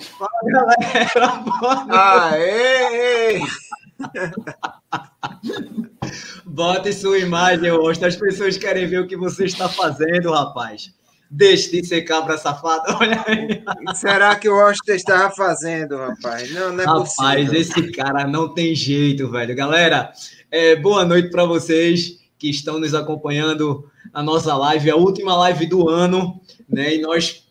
Fala, galera. Aê! Bote sua imagem, Osto. As pessoas querem ver o que você está fazendo, rapaz. Deixe de ser cabra safado. Olha aí. Será que o Austin estava fazendo, rapaz? Não, não é rapaz, possível. Rapaz, esse cara não tem jeito, velho. Galera, é, boa noite para vocês que estão nos acompanhando na nossa live, a última live do ano, né? E nós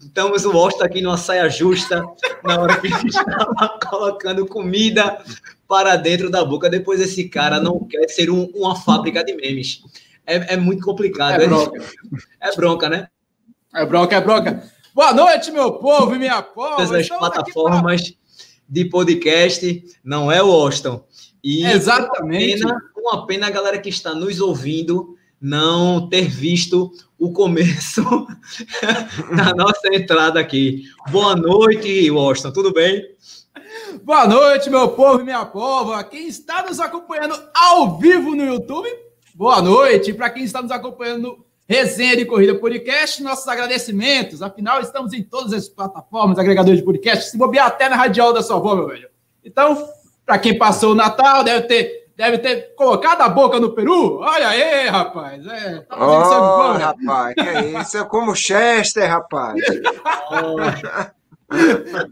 estamos o Austin aqui numa saia justa, na hora que a gente estava colocando comida para dentro da boca. Depois esse cara não quer ser um, uma fábrica de memes. É, é muito complicado. É bronca. É bronca, né? É bronca, é bronca. Boa noite, meu povo e minha povo. Todas as plataformas pra... de podcast, não é o Austin. E Exatamente. Uma pena, uma pena a galera que está nos ouvindo não ter visto o começo da nossa entrada aqui. Boa noite, Washington, tudo bem? Boa noite, meu povo e minha pova. Quem está nos acompanhando ao vivo no YouTube, boa noite. Para quem está nos acompanhando no Resenha de Corrida Podcast, nossos agradecimentos. Afinal, estamos em todas as plataformas, agregadores de podcast, se bobear até na radial da sua avó, meu velho. Então, para quem passou o Natal, deve ter deve ter colocado a boca no peru. Olha aí, rapaz. É, tá oh, né? rapaz, que é isso? É como Chester, rapaz.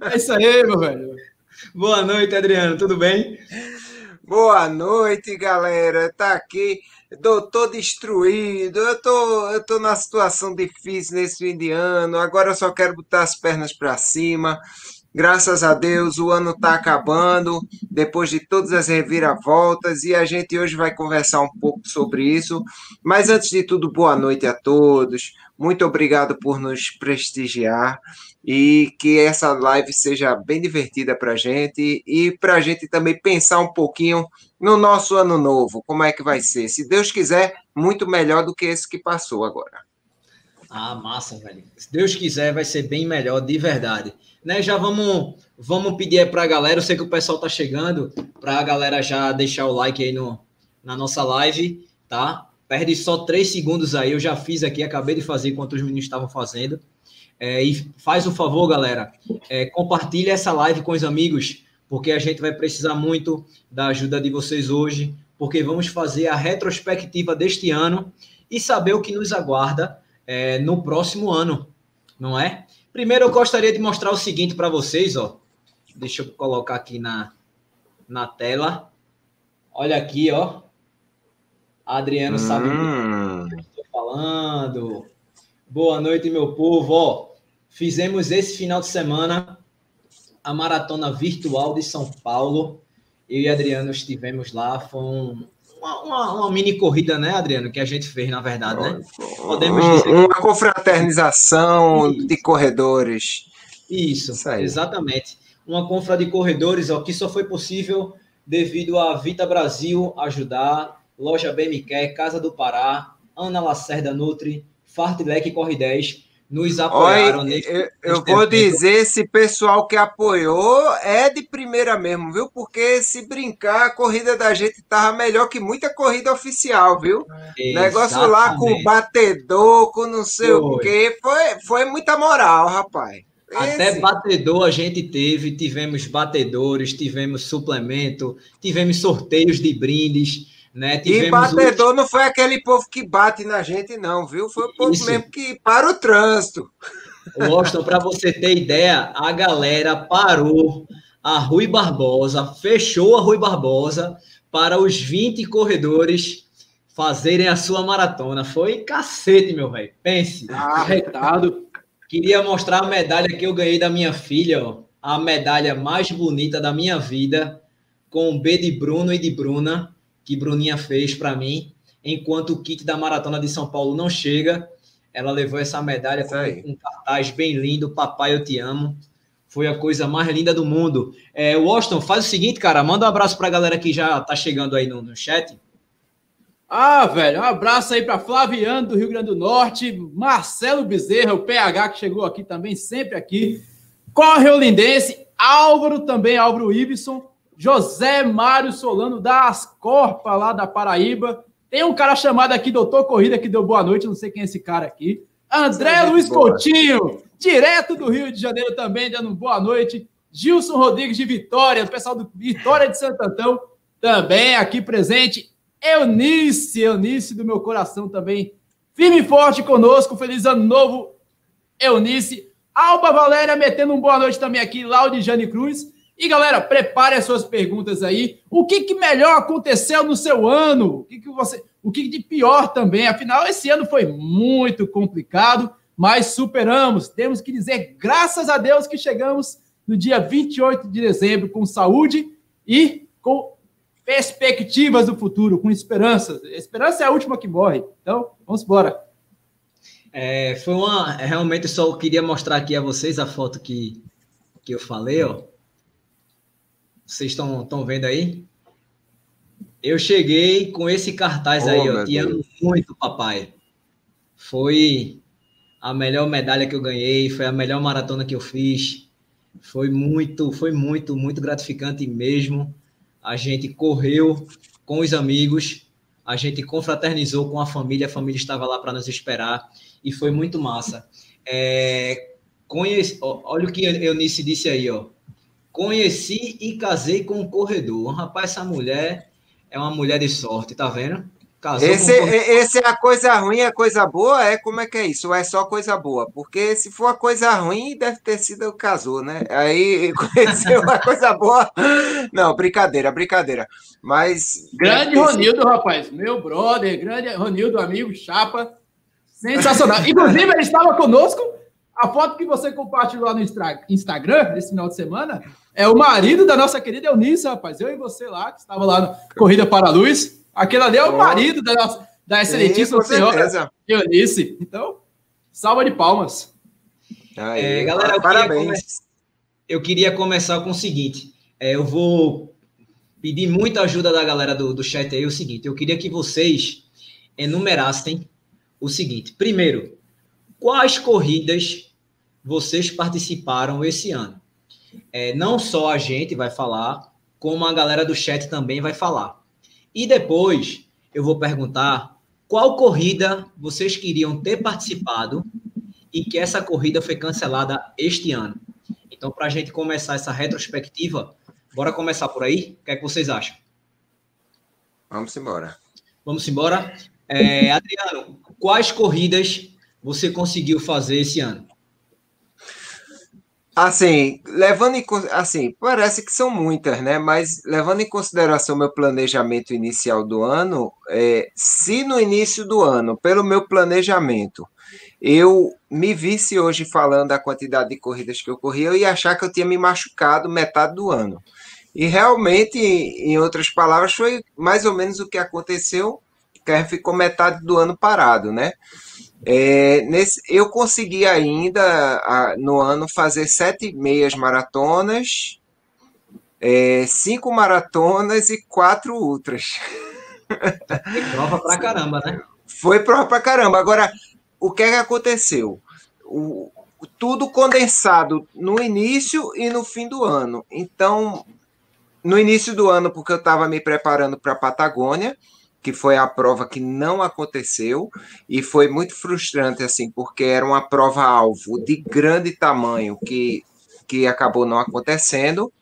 é isso aí, meu velho. Boa noite, Adriano. Tudo bem? Boa noite, galera. Tá aqui. Tô destruído, eu tô, eu tô numa situação difícil nesse fim de ano. Agora eu só quero botar as pernas para cima. Graças a Deus, o ano está acabando, depois de todas as reviravoltas, e a gente hoje vai conversar um pouco sobre isso. Mas antes de tudo, boa noite a todos. Muito obrigado por nos prestigiar e que essa live seja bem divertida para a gente e para a gente também pensar um pouquinho no nosso ano novo, como é que vai ser. Se Deus quiser, muito melhor do que esse que passou agora. Ah, massa, velho. Se Deus quiser, vai ser bem melhor, de verdade né? Já vamos, vamos pedir para a galera. Eu sei que o pessoal tá chegando, para a galera já deixar o like aí no, na nossa live, tá? Perde só três segundos aí. Eu já fiz aqui, acabei de fazer enquanto os meninos estavam fazendo. É, e faz o favor, galera, é, compartilhe essa live com os amigos, porque a gente vai precisar muito da ajuda de vocês hoje, porque vamos fazer a retrospectiva deste ano e saber o que nos aguarda é, no próximo ano, não é? Primeiro, eu gostaria de mostrar o seguinte para vocês, ó. Deixa eu colocar aqui na, na tela. Olha aqui, ó. Adriano hum. sabe do que eu estou falando. Boa noite, meu povo. Ó, fizemos esse final de semana a maratona virtual de São Paulo. Eu e Adriano estivemos lá. Foi um, uma, uma, uma, mini corrida, né, Adriano, que a gente fez, na verdade, né? Podemos dizer uma confraternização Isso. de corredores. Isso, Isso exatamente. Uma confra de corredores, ó, que só foi possível devido a Vita Brasil ajudar, Loja BMQ, Casa do Pará, Ana Lacerda Nutri, Fartlek Corre 10, nos apoiaram. Oi, nesse, eu, eu vou dizer, esse pessoal que apoiou é de primeira mesmo, viu? Porque se brincar, a corrida da gente tava melhor que muita corrida oficial, viu? Exatamente. Negócio lá com batedor, com não sei foi. o quê, foi, foi muita moral, rapaz. Até batedor a gente teve, tivemos batedores, tivemos suplemento, tivemos sorteios de brindes. Né? e batedor não foi aquele povo que bate na gente, não, viu? Foi o povo Isso. mesmo que para o trânsito. Washington, para você ter ideia, a galera parou a Rui Barbosa, fechou a Rui Barbosa para os 20 corredores fazerem a sua maratona. Foi cacete, meu velho. Pense. Arretado. Queria mostrar a medalha que eu ganhei da minha filha, ó. A medalha mais bonita da minha vida, com o B de Bruno e de Bruna que Bruninha fez para mim, enquanto o kit da Maratona de São Paulo não chega, ela levou essa medalha com um cartaz bem lindo, Papai, eu te amo. Foi a coisa mais linda do mundo. É, Washington, faz o seguinte, cara, manda um abraço para a galera que já tá chegando aí no, no chat. Ah, velho, um abraço aí para Flaviano do Rio Grande do Norte, Marcelo Bezerra, o PH que chegou aqui também, sempre aqui. Corre o Lindense, Álvaro também, Álvaro Ibson, José Mário Solano da Ascorpa, lá da Paraíba. Tem um cara chamado aqui, Doutor Corrida, que deu boa noite, não sei quem é esse cara aqui. André Luiz boa. Coutinho, direto do Rio de Janeiro também, dando boa noite. Gilson Rodrigues de Vitória, o pessoal do Vitória de Santo Antão, também aqui presente. Eunice, Eunice do meu coração também, firme e forte conosco. Feliz ano novo, Eunice. Alba Valéria metendo um boa noite também aqui, Jane Cruz. E galera, prepare as suas perguntas aí. O que, que melhor aconteceu no seu ano? O que, que você, o que de pior também? Afinal, esse ano foi muito complicado, mas superamos. Temos que dizer graças a Deus que chegamos no dia 28 de dezembro com saúde e com perspectivas do futuro, com esperança. esperança é a última que morre. Então, vamos embora. É, foi uma. Realmente, só queria mostrar aqui a vocês a foto que, que eu falei, ó. Vocês estão vendo aí? Eu cheguei com esse cartaz oh, aí, ó. Te amo muito, papai. Foi a melhor medalha que eu ganhei, foi a melhor maratona que eu fiz. Foi muito, foi muito, muito gratificante mesmo. A gente correu com os amigos, a gente confraternizou com a família, a família estava lá para nos esperar e foi muito massa. É, conheci, olha o que Eunice disse aí, ó. Conheci e casei com um corredor. Rapaz, essa mulher é uma mulher de sorte, tá vendo? Casou esse, com... esse é a coisa ruim, a coisa boa é como é que é isso? Ou é só coisa boa? Porque se for a coisa ruim, deve ter sido casou, né? Aí conheceu a coisa boa. Não, brincadeira, brincadeira. Mas. Grande Ronildo, rapaz. Meu brother, grande Ronildo, amigo, chapa. Sensacional. Inclusive, ele estava conosco. A foto que você compartilhou lá no Instagram nesse final de semana é o marido da nossa querida Eunice, rapaz. Eu e você lá, que estava lá na Corrida para a Luz. Aquele ali é o marido da, nossa, da excelentíssima Sim, senhora Eunice. Então, salva de palmas. Aí, é, galera, eu parabéns. Queria eu queria começar com o seguinte. É, eu vou pedir muita ajuda da galera do, do chat aí. É o seguinte, eu queria que vocês enumerassem o seguinte. Primeiro, quais corridas vocês participaram esse ano? É, não só a gente vai falar, como a galera do chat também vai falar. E depois eu vou perguntar qual corrida vocês queriam ter participado e que essa corrida foi cancelada este ano. Então, para a gente começar essa retrospectiva, bora começar por aí? O que é que vocês acham? Vamos embora. Vamos embora. É, Adriano, quais corridas você conseguiu fazer esse ano? Assim, levando em assim, parece que são muitas, né? Mas levando em consideração meu planejamento inicial do ano, é, se no início do ano, pelo meu planejamento, eu me visse hoje falando da quantidade de corridas que eu corri, eu ia achar que eu tinha me machucado metade do ano. E realmente, em outras palavras, foi mais ou menos o que aconteceu, que a ficou metade do ano parado, né? É, nesse, eu consegui ainda a, no ano fazer sete meias maratonas, é, cinco maratonas e quatro ultras. Foi prova pra caramba, né? Foi prova pra caramba. Agora, o que é que aconteceu? O, tudo condensado no início e no fim do ano. Então, no início do ano, porque eu estava me preparando para a Patagônia, que foi a prova que não aconteceu e foi muito frustrante assim, porque era uma prova alvo de grande tamanho que que acabou não acontecendo.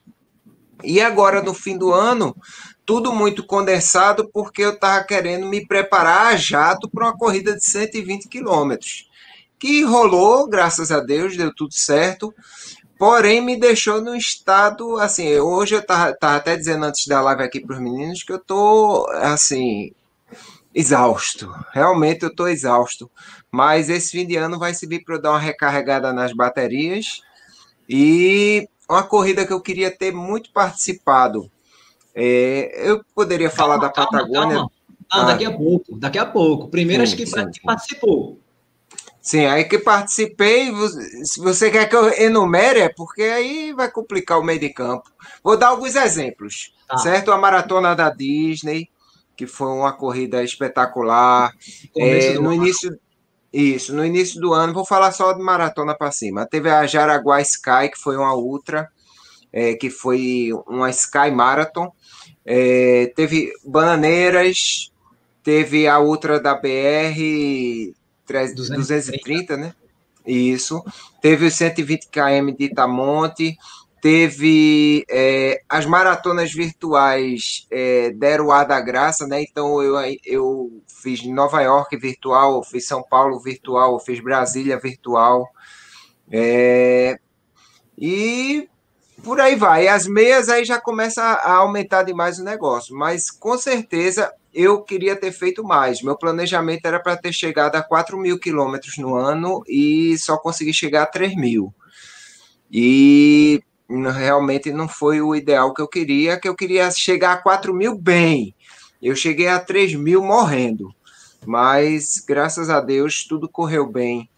E agora no fim do ano, tudo muito condensado porque eu estava querendo me preparar a jato para uma corrida de 120 quilômetros, que rolou, graças a Deus, deu tudo certo. Porém, me deixou no estado, assim, hoje eu tava, tava até dizendo antes da live aqui para os meninos que eu tô, assim, exausto. Realmente eu tô exausto. Mas esse fim de ano vai servir para eu dar uma recarregada nas baterias. E uma corrida que eu queria ter muito participado. É, eu poderia falar calma, da Patagônia. Calma, calma. Ah, daqui a pouco, daqui a pouco. Primeiro, sim, acho que sim, participou. Sim, aí que participei, se você quer que eu enumere, é porque aí vai complicar o meio de campo. Vou dar alguns exemplos, tá. certo? A maratona da Disney, que foi uma corrida espetacular. É, no início, isso, no início do ano, vou falar só de maratona para cima. Teve a Jaraguá Sky, que foi uma ultra, é, que foi uma Sky Marathon. É, teve Bananeiras, teve a ultra da BR 230, 230 né? Isso. Teve os 120 km de Itamonte, teve é, as maratonas virtuais é, deram o ar da graça, né? Então eu, eu fiz Nova York virtual, fiz São Paulo virtual, fiz Brasília virtual. É, e por aí vai. As meias aí já começa a aumentar demais o negócio, mas com certeza eu queria ter feito mais. Meu planejamento era para ter chegado a 4 mil quilômetros no ano e só consegui chegar a 3 mil. E realmente não foi o ideal que eu queria, que eu queria chegar a 4 mil bem. Eu cheguei a 3 mil morrendo. Mas, graças a Deus, tudo correu bem.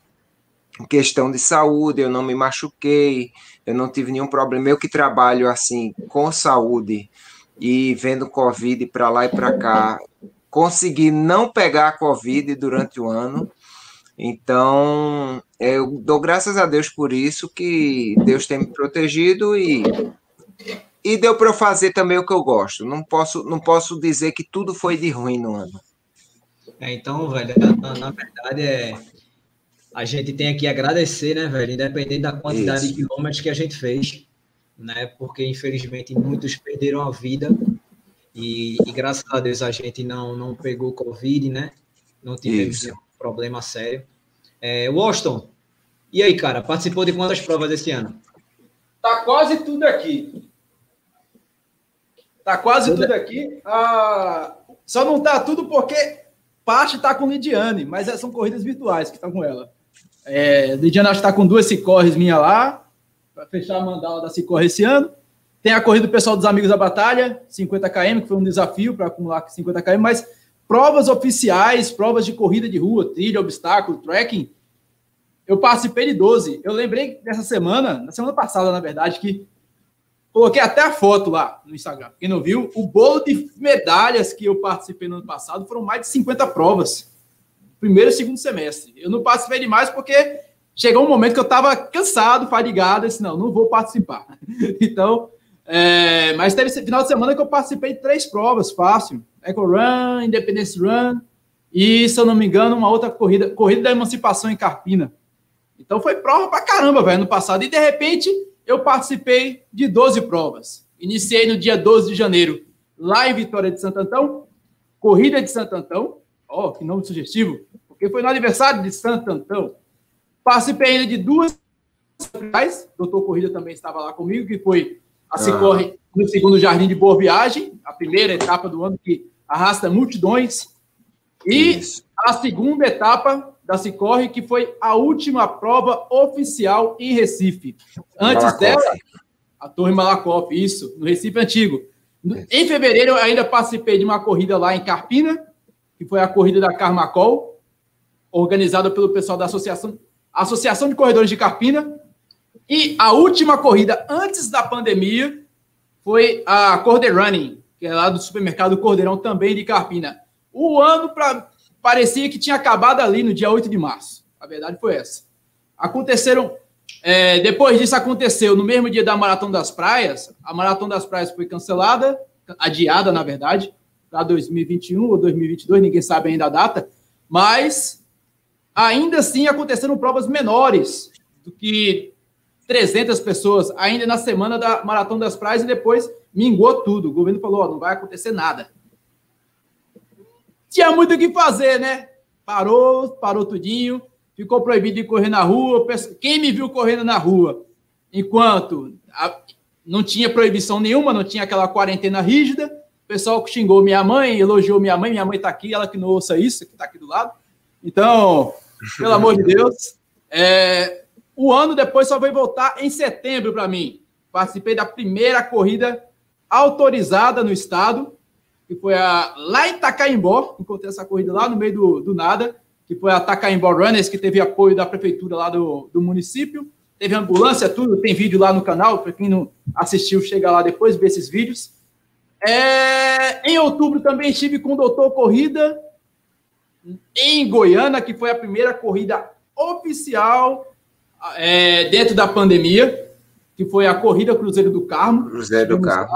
Em questão de saúde, eu não me machuquei, eu não tive nenhum problema. Eu que trabalho assim com saúde, e vendo Covid para lá e para cá, consegui não pegar a Covid durante o ano. Então, eu dou graças a Deus por isso, que Deus tem me protegido e, e deu para eu fazer também o que eu gosto. Não posso, não posso dizer que tudo foi de ruim no ano. É, então, velho, na, na verdade, é, a gente tem que agradecer, né, velho, independente da quantidade isso. de quilômetros que a gente fez né? Porque infelizmente muitos perderam a vida e, e, graças a Deus a gente não não pegou covid, né? Não tivemos nenhum problema sério. É, Washington, e aí, cara, participou de quantas provas esse ano? Tá quase tudo aqui. Tá quase tudo, tudo aqui. Ah, só não tá tudo porque parte tá com Lidiane, mas são corridas virtuais que estão com ela. É, Lidiane acho que tá com duas Cicorres minha lá, para fechar a mandala da Cicorre esse ano. Tem a corrida do pessoal dos Amigos da Batalha, 50 km, que foi um desafio para acumular 50 km, mas provas oficiais, provas de corrida de rua, trilha, obstáculo, trekking, eu participei de 12. Eu lembrei dessa semana, na semana passada, na verdade, que coloquei até a foto lá no Instagram. Quem não viu, o bolo de medalhas que eu participei no ano passado foram mais de 50 provas. Primeiro e segundo semestre. Eu não participei de mais porque chegou um momento que eu estava cansado, fadigado, disse, não, não vou participar. então, é, mas teve esse final de semana que eu participei de três provas, fácil. Eco Run, Independence Run e, se eu não me engano, uma outra corrida, Corrida da Emancipação em Carpina. Então foi prova pra caramba, velho, no passado. E de repente eu participei de 12 provas. Iniciei no dia 12 de janeiro, lá em Vitória de Santo Antão, Corrida de Santo Antão. Ó, oh, que nome sugestivo, porque foi no aniversário de Santo Antão. Participei ainda de duas doutor Corrida também estava lá comigo, que foi a Cicorre ah. no segundo Jardim de Boa Viagem, a primeira etapa do ano que arrasta multidões, e Isso. a segunda etapa da Cicorre, que foi a última prova oficial em Recife. Antes Malakoff. dela, a Torre Malakoff, isso, no Recife Antigo. Em fevereiro, eu ainda participei de uma corrida lá em Carpina, que foi a corrida da Carmacol, organizada pelo pessoal da Associação Associação de Corredores de Carpina. E a última corrida antes da pandemia foi a Corder Running, que é lá do supermercado Cordeirão, também de Carpina. O ano pra, parecia que tinha acabado ali no dia 8 de março. A verdade foi essa. Aconteceram. É, depois disso aconteceu no mesmo dia da Maratona das Praias. A Maratona das Praias foi cancelada, adiada, na verdade, para 2021 ou 2022, ninguém sabe ainda a data. Mas Ainda assim, aconteceram provas menores do que 300 pessoas, ainda na semana da Maratona das Praias, e depois mingou tudo. O governo falou: ó, não vai acontecer nada. Tinha muito o que fazer, né? Parou, parou tudinho, ficou proibido de correr na rua. Quem me viu correndo na rua, enquanto não tinha proibição nenhuma, não tinha aquela quarentena rígida, o pessoal xingou minha mãe, elogiou minha mãe, minha mãe está aqui, ela que não ouça isso, que está aqui do lado. Então, pelo amor de Deus. É, o ano depois só vai voltar em setembro para mim. Participei da primeira corrida autorizada no estado, que foi a, lá em Tacaimbó. Encontrei essa corrida lá no meio do, do nada, que foi a Tacaimbó Runners, que teve apoio da prefeitura lá do, do município. Teve ambulância, tudo. Tem vídeo lá no canal. Para quem não assistiu, chega lá depois, ver esses vídeos. É, em outubro também estive com o Doutor Corrida em Goiânia, que foi a primeira corrida oficial é, dentro da pandemia, que foi a Corrida Cruzeiro do Carmo. Cruzeiro do Carmo.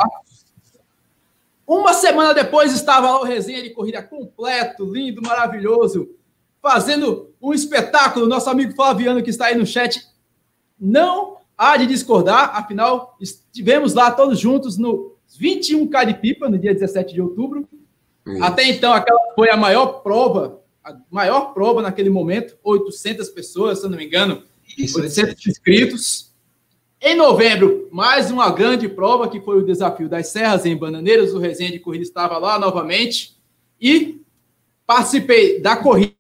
Uma semana depois estava lá o resenha de corrida completo, lindo, maravilhoso, fazendo um espetáculo. Nosso amigo Flaviano, que está aí no chat, não há de discordar, afinal, estivemos lá todos juntos no 21K de Pipa, no dia 17 de outubro. Isso. Até então, aquela foi a maior prova, a maior prova naquele momento, 800 pessoas, se eu não me engano, Isso, 800 inscritos. Em novembro, mais uma grande prova, que foi o desafio das Serras em Bananeiras. O Resenha de Corrida estava lá novamente. E participei da corrida,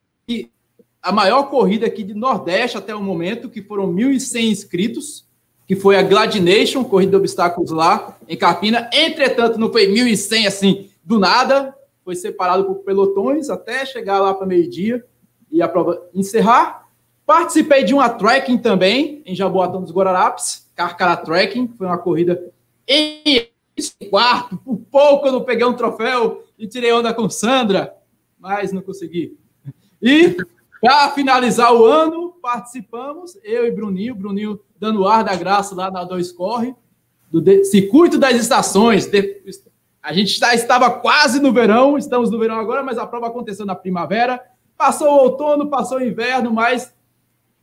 a maior corrida aqui de Nordeste até o momento, que foram 1.100 inscritos, que foi a Gladination, corrida de obstáculos lá em Carpina. Entretanto, não foi 1.100 assim do nada, foi separado por pelotões até chegar lá para meio-dia e a prova encerrar. Participei de uma trekking também em Jaboatão dos Guararapes, Carcará Trekking, foi uma corrida em quarto, por pouco eu não peguei um troféu e tirei onda com Sandra, mas não consegui. E para finalizar o ano, participamos, eu e Bruninho, Bruninho dando ar da graça lá na Dois Corre, do Circuito das Estações, a gente está, estava quase no verão, estamos no verão agora, mas a prova aconteceu na primavera. Passou o outono, passou o inverno, mas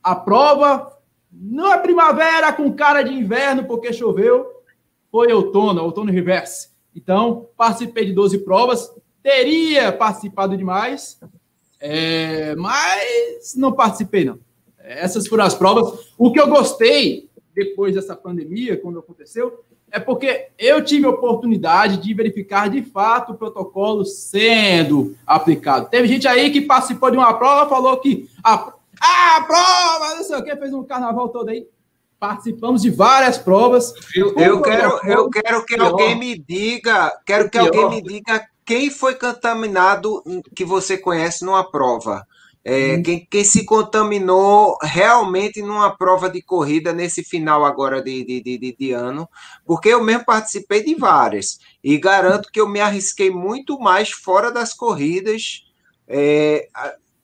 a prova não é primavera com cara de inverno porque choveu, foi outono, outono reverse. Então, participei de 12 provas, teria participado de mais, é, mas não participei, não. Essas foram as provas. O que eu gostei depois dessa pandemia, quando aconteceu, é porque eu tive a oportunidade de verificar de fato o protocolo sendo aplicado. Teve gente aí que participou de uma prova, falou que a, a prova, não sei o que, fez um carnaval todo aí. Participamos de várias provas. Eu, eu quero, eu quero que alguém me diga, quero que alguém me diga quem foi contaminado que você conhece numa prova. É, uhum. quem, quem, se contaminou realmente numa prova de corrida nesse final agora de, de, de, de, ano, porque eu mesmo participei de várias e garanto que eu me arrisquei muito mais fora das corridas, é,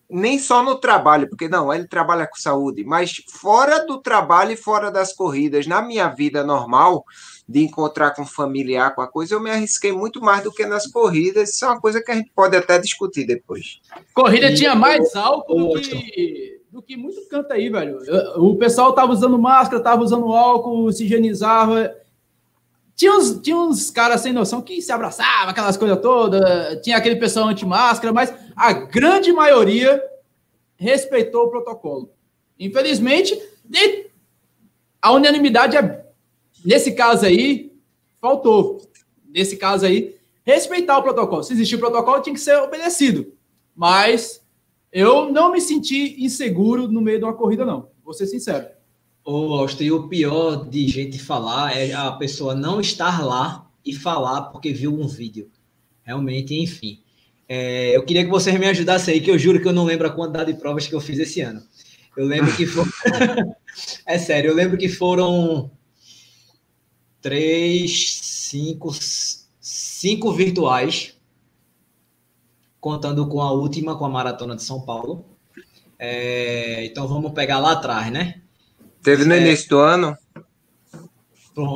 nem só no trabalho, porque não, ele trabalha com saúde, mas fora do trabalho e fora das corridas, na minha vida normal, de encontrar com familiar, com a coisa, eu me arrisquei muito mais do que nas corridas. Isso é uma coisa que a gente pode até discutir depois. Corrida e... tinha mais álcool do que, do que muito canta aí, velho. O pessoal tava usando máscara, tava usando álcool, se higienizava. Tinha uns, tinha uns caras sem noção que se abraçavam, aquelas coisas todas. Tinha aquele pessoal anti-máscara, mas a grande maioria respeitou o protocolo. Infelizmente, a unanimidade é Nesse caso aí, faltou. Nesse caso aí, respeitar o protocolo. Se existir o protocolo, tinha que ser obedecido. Mas eu não me senti inseguro no meio de uma corrida, não. Vou ser sincero. Ô, Austin, o pior de gente falar é a pessoa não estar lá e falar porque viu um vídeo. Realmente, enfim. É, eu queria que vocês me ajudassem aí, que eu juro que eu não lembro a quantidade de provas que eu fiz esse ano. Eu lembro que foi. é sério, eu lembro que foram três, cinco, cinco virtuais, contando com a última, com a Maratona de São Paulo. É, então vamos pegar lá atrás, né? Teve no é, início do ano?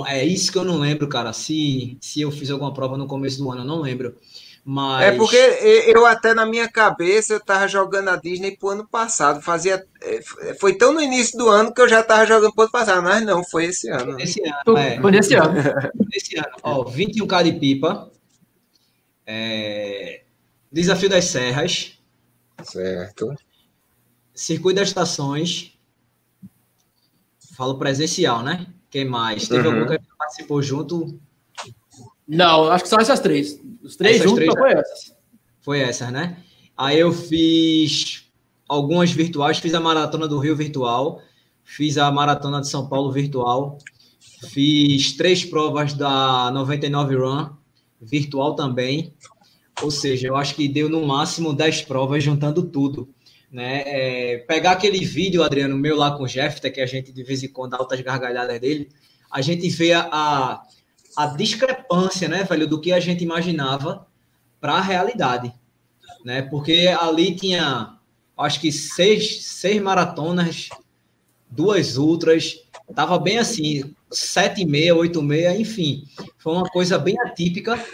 É isso que eu não lembro, cara. Se, se eu fiz alguma prova no começo do ano, eu não lembro. Mas... É porque eu até na minha cabeça eu tava jogando a Disney pro ano passado. Fazia. É, foi tão no início do ano que eu já tava jogando pro ano passado, mas não, foi esse ano. Né? Esse ano, é. Foi nesse ano. Esse ano. Ó, 21K de pipa. É... Desafio das Serras. Certo. Circuito das Estações. Falo presencial, né? Quem mais? Teve uhum. algum que participou junto? Não, acho que são essas três. Os três essas juntos três, foi essas. Foi essas, né? Aí eu fiz algumas virtuais, fiz a maratona do Rio virtual, fiz a maratona de São Paulo virtual, fiz três provas da 99 Run virtual também. Ou seja, eu acho que deu no máximo 10 provas juntando tudo. Né? É, pegar aquele vídeo, Adriano, meu lá com o Jeff, que a gente de vez em quando dá altas gargalhadas dele, a gente vê a, a a discrepância, né, velho, do que a gente imaginava para a realidade, né? Porque ali tinha, acho que seis, seis maratonas, duas ultras, tava bem assim, sete e meia, oito e meia, enfim, foi uma coisa bem atípica,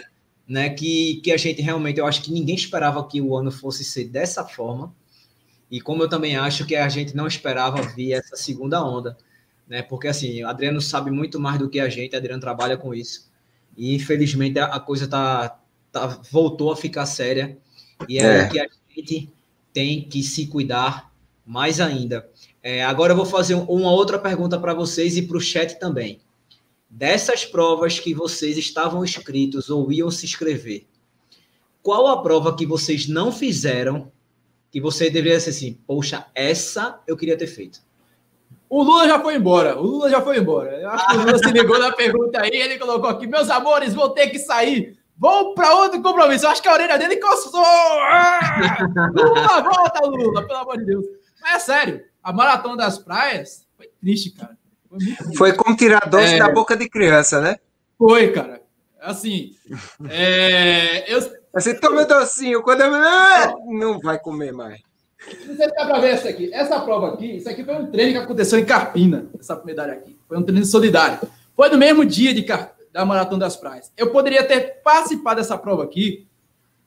né? Que, que a gente realmente, eu acho que ninguém esperava que o ano fosse ser dessa forma. E como eu também acho que a gente não esperava vir essa segunda onda, né? Porque assim, o Adriano sabe muito mais do que a gente, o Adriano trabalha com isso. E infelizmente a coisa tá, tá voltou a ficar séria. E é, é. que a gente tem que se cuidar mais ainda. É, agora eu vou fazer uma outra pergunta para vocês e para o chat também. Dessas provas que vocês estavam inscritos ou iam se inscrever, qual a prova que vocês não fizeram que você deveria ser assim, poxa, essa eu queria ter feito? O Lula já foi embora. O Lula já foi embora. Eu acho que o Lula se ligou na pergunta aí. Ele colocou aqui: meus amores, vou ter que sair. Vou para outro compromisso. Eu acho que a orelha dele coçou. Ah! Lula, volta, Lula, pelo amor de Deus. Mas é sério, a maratona das praias foi triste, cara. Foi, foi como tirar doce é... da boca de criança, né? Foi, cara. Assim, é... eu. Assim, toma docinho. Quando eu. Ah, não vai comer mais. Não sei se dá para ver essa aqui. Essa prova aqui, isso aqui foi um treino que aconteceu em Carpina, essa medalha aqui. Foi um treino solidário. Foi no mesmo dia de Car... da Maratona das Praias. Eu poderia ter participado dessa prova aqui.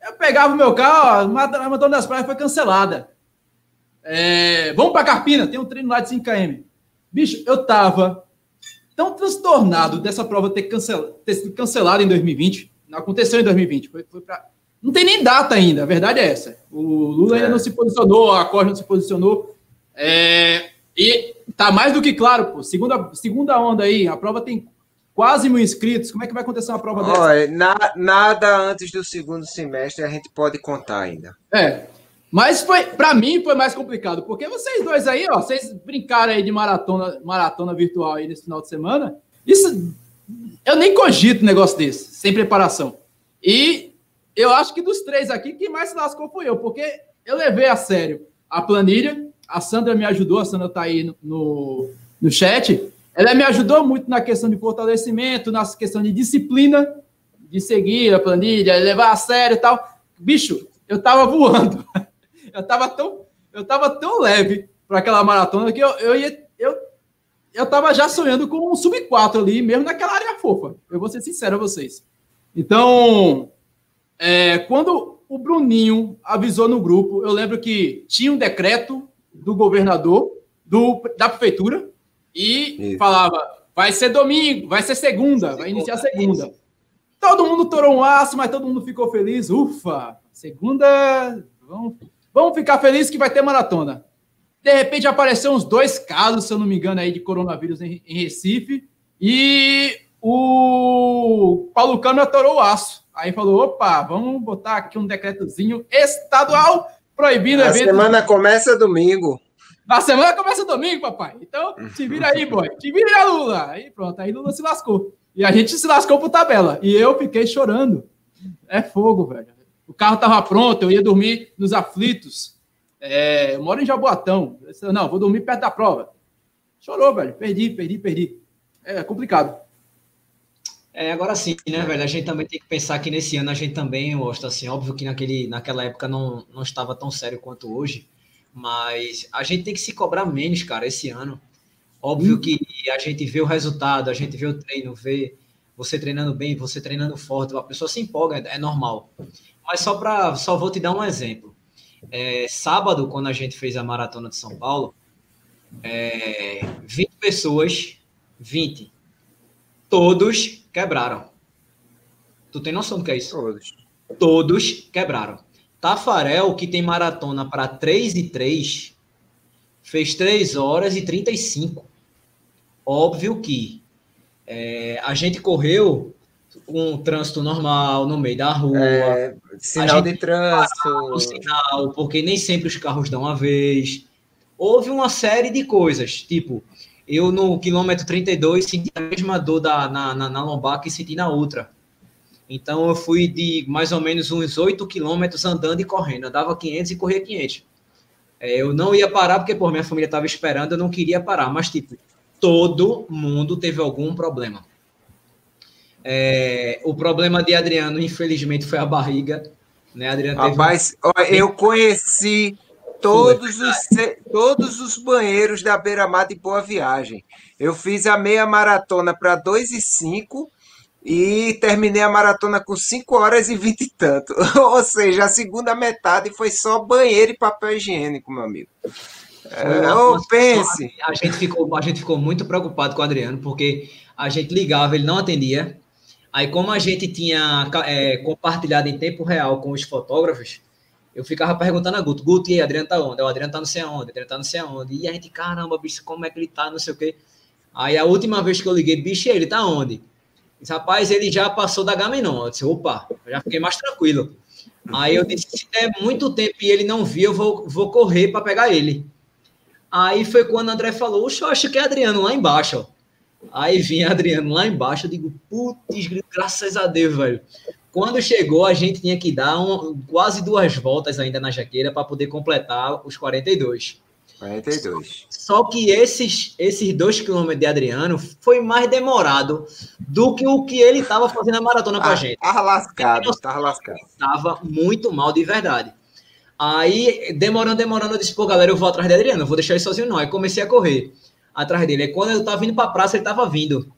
Eu pegava o meu carro, a Maratona das Praias foi cancelada. É... Vamos para Carpina, tem um treino lá de 5km. Bicho, eu tava tão transtornado dessa prova ter, cancel... ter sido cancelada em 2020. Não aconteceu em 2020. Foi, foi para não tem nem data ainda, a verdade é essa. O Lula é. ainda não se posicionou, a Costa não se posicionou. É, e tá mais do que claro, pô. Segunda, segunda onda aí, a prova tem quase mil inscritos. Como é que vai acontecer uma prova dessa? Olha, na, nada antes do segundo semestre a gente pode contar ainda. É. Mas foi, para mim foi mais complicado, porque vocês dois aí, ó, vocês brincaram aí de maratona, maratona virtual aí nesse final de semana. Isso eu nem cogito um negócio desse, sem preparação. E eu acho que dos três aqui, quem mais se lascou foi eu, porque eu levei a sério a planilha. A Sandra me ajudou, a Sandra está aí no, no, no chat. Ela me ajudou muito na questão de fortalecimento, na questão de disciplina, de seguir a planilha, levar a sério e tal. Bicho, eu tava voando. Eu tava tão, eu tava tão leve para aquela maratona que eu, eu ia. Eu, eu tava já sonhando com um sub-4 ali, mesmo naquela área fofa. Eu vou ser sincero a vocês. Então, é, quando o Bruninho avisou no grupo, eu lembro que tinha um decreto do governador, do, da prefeitura, e Isso. falava: vai ser domingo, vai ser segunda, vai iniciar segunda. Todo mundo torou um aço, mas todo mundo ficou feliz. Ufa, segunda, vamos, vamos ficar felizes que vai ter maratona. De repente apareceram uns dois casos, se eu não me engano, aí de coronavírus em, em Recife, e o Paulo Câmara torou o aço. Aí falou: opa, vamos botar aqui um decretozinho estadual proibindo A semana começa domingo. A semana começa domingo, papai. Então, te vira aí, boy. Te vira aí, Lula. Aí pronto, aí Lula se lascou. E a gente se lascou por tabela. E eu fiquei chorando. É fogo, velho. O carro estava pronto, eu ia dormir nos aflitos. É, eu moro em Jaboatão. Não, vou dormir perto da prova. Chorou, velho. Perdi, perdi, perdi. É complicado. É, agora sim, né, velho? A gente também tem que pensar que nesse ano a gente também, gosta assim, óbvio que naquele, naquela época não, não estava tão sério quanto hoje, mas a gente tem que se cobrar menos, cara, esse ano. Óbvio hum. que a gente vê o resultado, a gente vê o treino, vê você treinando bem, você treinando forte, a pessoa se empolga, é normal. Mas só para, só vou te dar um exemplo. É, sábado, quando a gente fez a maratona de São Paulo, é, 20 pessoas, 20, todos quebraram. Tu tem noção do que é isso? Todos. Todos quebraram. Tafarel, que tem maratona para 3 e 3, fez 3 horas e 35. Óbvio que é, a gente correu com um trânsito normal no meio da rua. É, sinal de trânsito. O sinal, porque nem sempre os carros dão a vez. Houve uma série de coisas, tipo, eu no quilômetro 32 senti a mesma dor da, na, na, na lombar que senti na outra. Então eu fui de mais ou menos uns 8 quilômetros andando e correndo. Dava 500 e corria 500. É, eu não ia parar porque, por minha família estava esperando, eu não queria parar. Mas, tipo, todo mundo teve algum problema. É, o problema de Adriano, infelizmente, foi a barriga. Né? Adriano Rapaz, teve... eu conheci todos os, todos os banheiros da beira-mar de Boa Viagem. Eu fiz a meia maratona para 2 e 5 e terminei a maratona com 5 horas e 20 e tanto. Ou seja, a segunda metade foi só banheiro e papel higiênico, meu amigo. É, pense. A gente, ficou, a gente ficou muito preocupado com o Adriano, porque a gente ligava, ele não atendia. Aí, como a gente tinha é, compartilhado em tempo real com os fotógrafos, eu ficava perguntando a Guto, Guto, e aí, Adriano tá onde? O Adriano tá não sei aonde, Adriano tá não sei aonde. E a gente, caramba, bicho, como é que ele tá, não sei o quê. Aí, a última vez que eu liguei, bicho, ele tá onde? Rapaz, ele já passou da Gamenon. Eu disse, opa, eu já fiquei mais tranquilo. Aí eu disse, se der muito tempo e ele não vir, eu vou, vou correr para pegar ele. Aí foi quando o André falou, oxe, eu acho que é Adriano lá embaixo, ó. Aí vinha Adriano lá embaixo, eu digo, putz, graças a Deus, velho. Quando chegou, a gente tinha que dar um, quase duas voltas ainda na jaqueira para poder completar os 42. 42. Só que esses, esses dois quilômetros de Adriano foi mais demorado do que o que ele estava fazendo a maratona com a ah, gente. Tava lascado, tava lascado. Tava muito mal de verdade. Aí, demorando, demorando, eu disse, pô, galera, eu vou atrás de Adriano, vou deixar ele sozinho, não. Aí comecei a correr atrás dele. Aí quando eu tava vindo pra praça, ele tava vindo.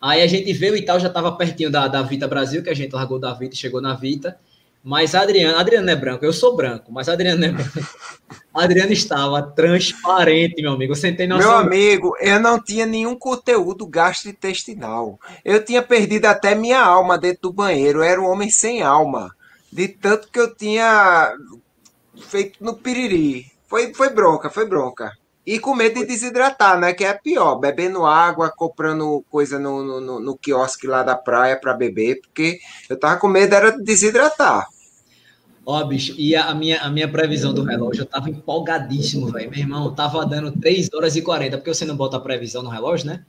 Aí a gente veio e tal, já tava pertinho da, da Vita Brasil, que a gente largou da Vita e chegou na Vita. Mas Adriano, Adriano não é branco, eu sou branco, mas Adriano não é branco. Adriano estava transparente, meu amigo. Você tem noção? Meu amigo, eu não tinha nenhum conteúdo gastrointestinal. Eu tinha perdido até minha alma dentro do banheiro. Eu era um homem sem alma. De tanto que eu tinha feito no piriri. Foi, foi bronca, foi bronca. E com medo de desidratar, né? Que é pior. Bebendo água, comprando coisa no, no, no quiosque lá da praia para beber, porque eu tava com medo era de desidratar. Ó, bicho, e a minha, a minha previsão do relógio, eu tava empolgadíssimo, velho. Meu irmão, tava dando 3 horas e 40, porque você não bota a previsão no relógio, né?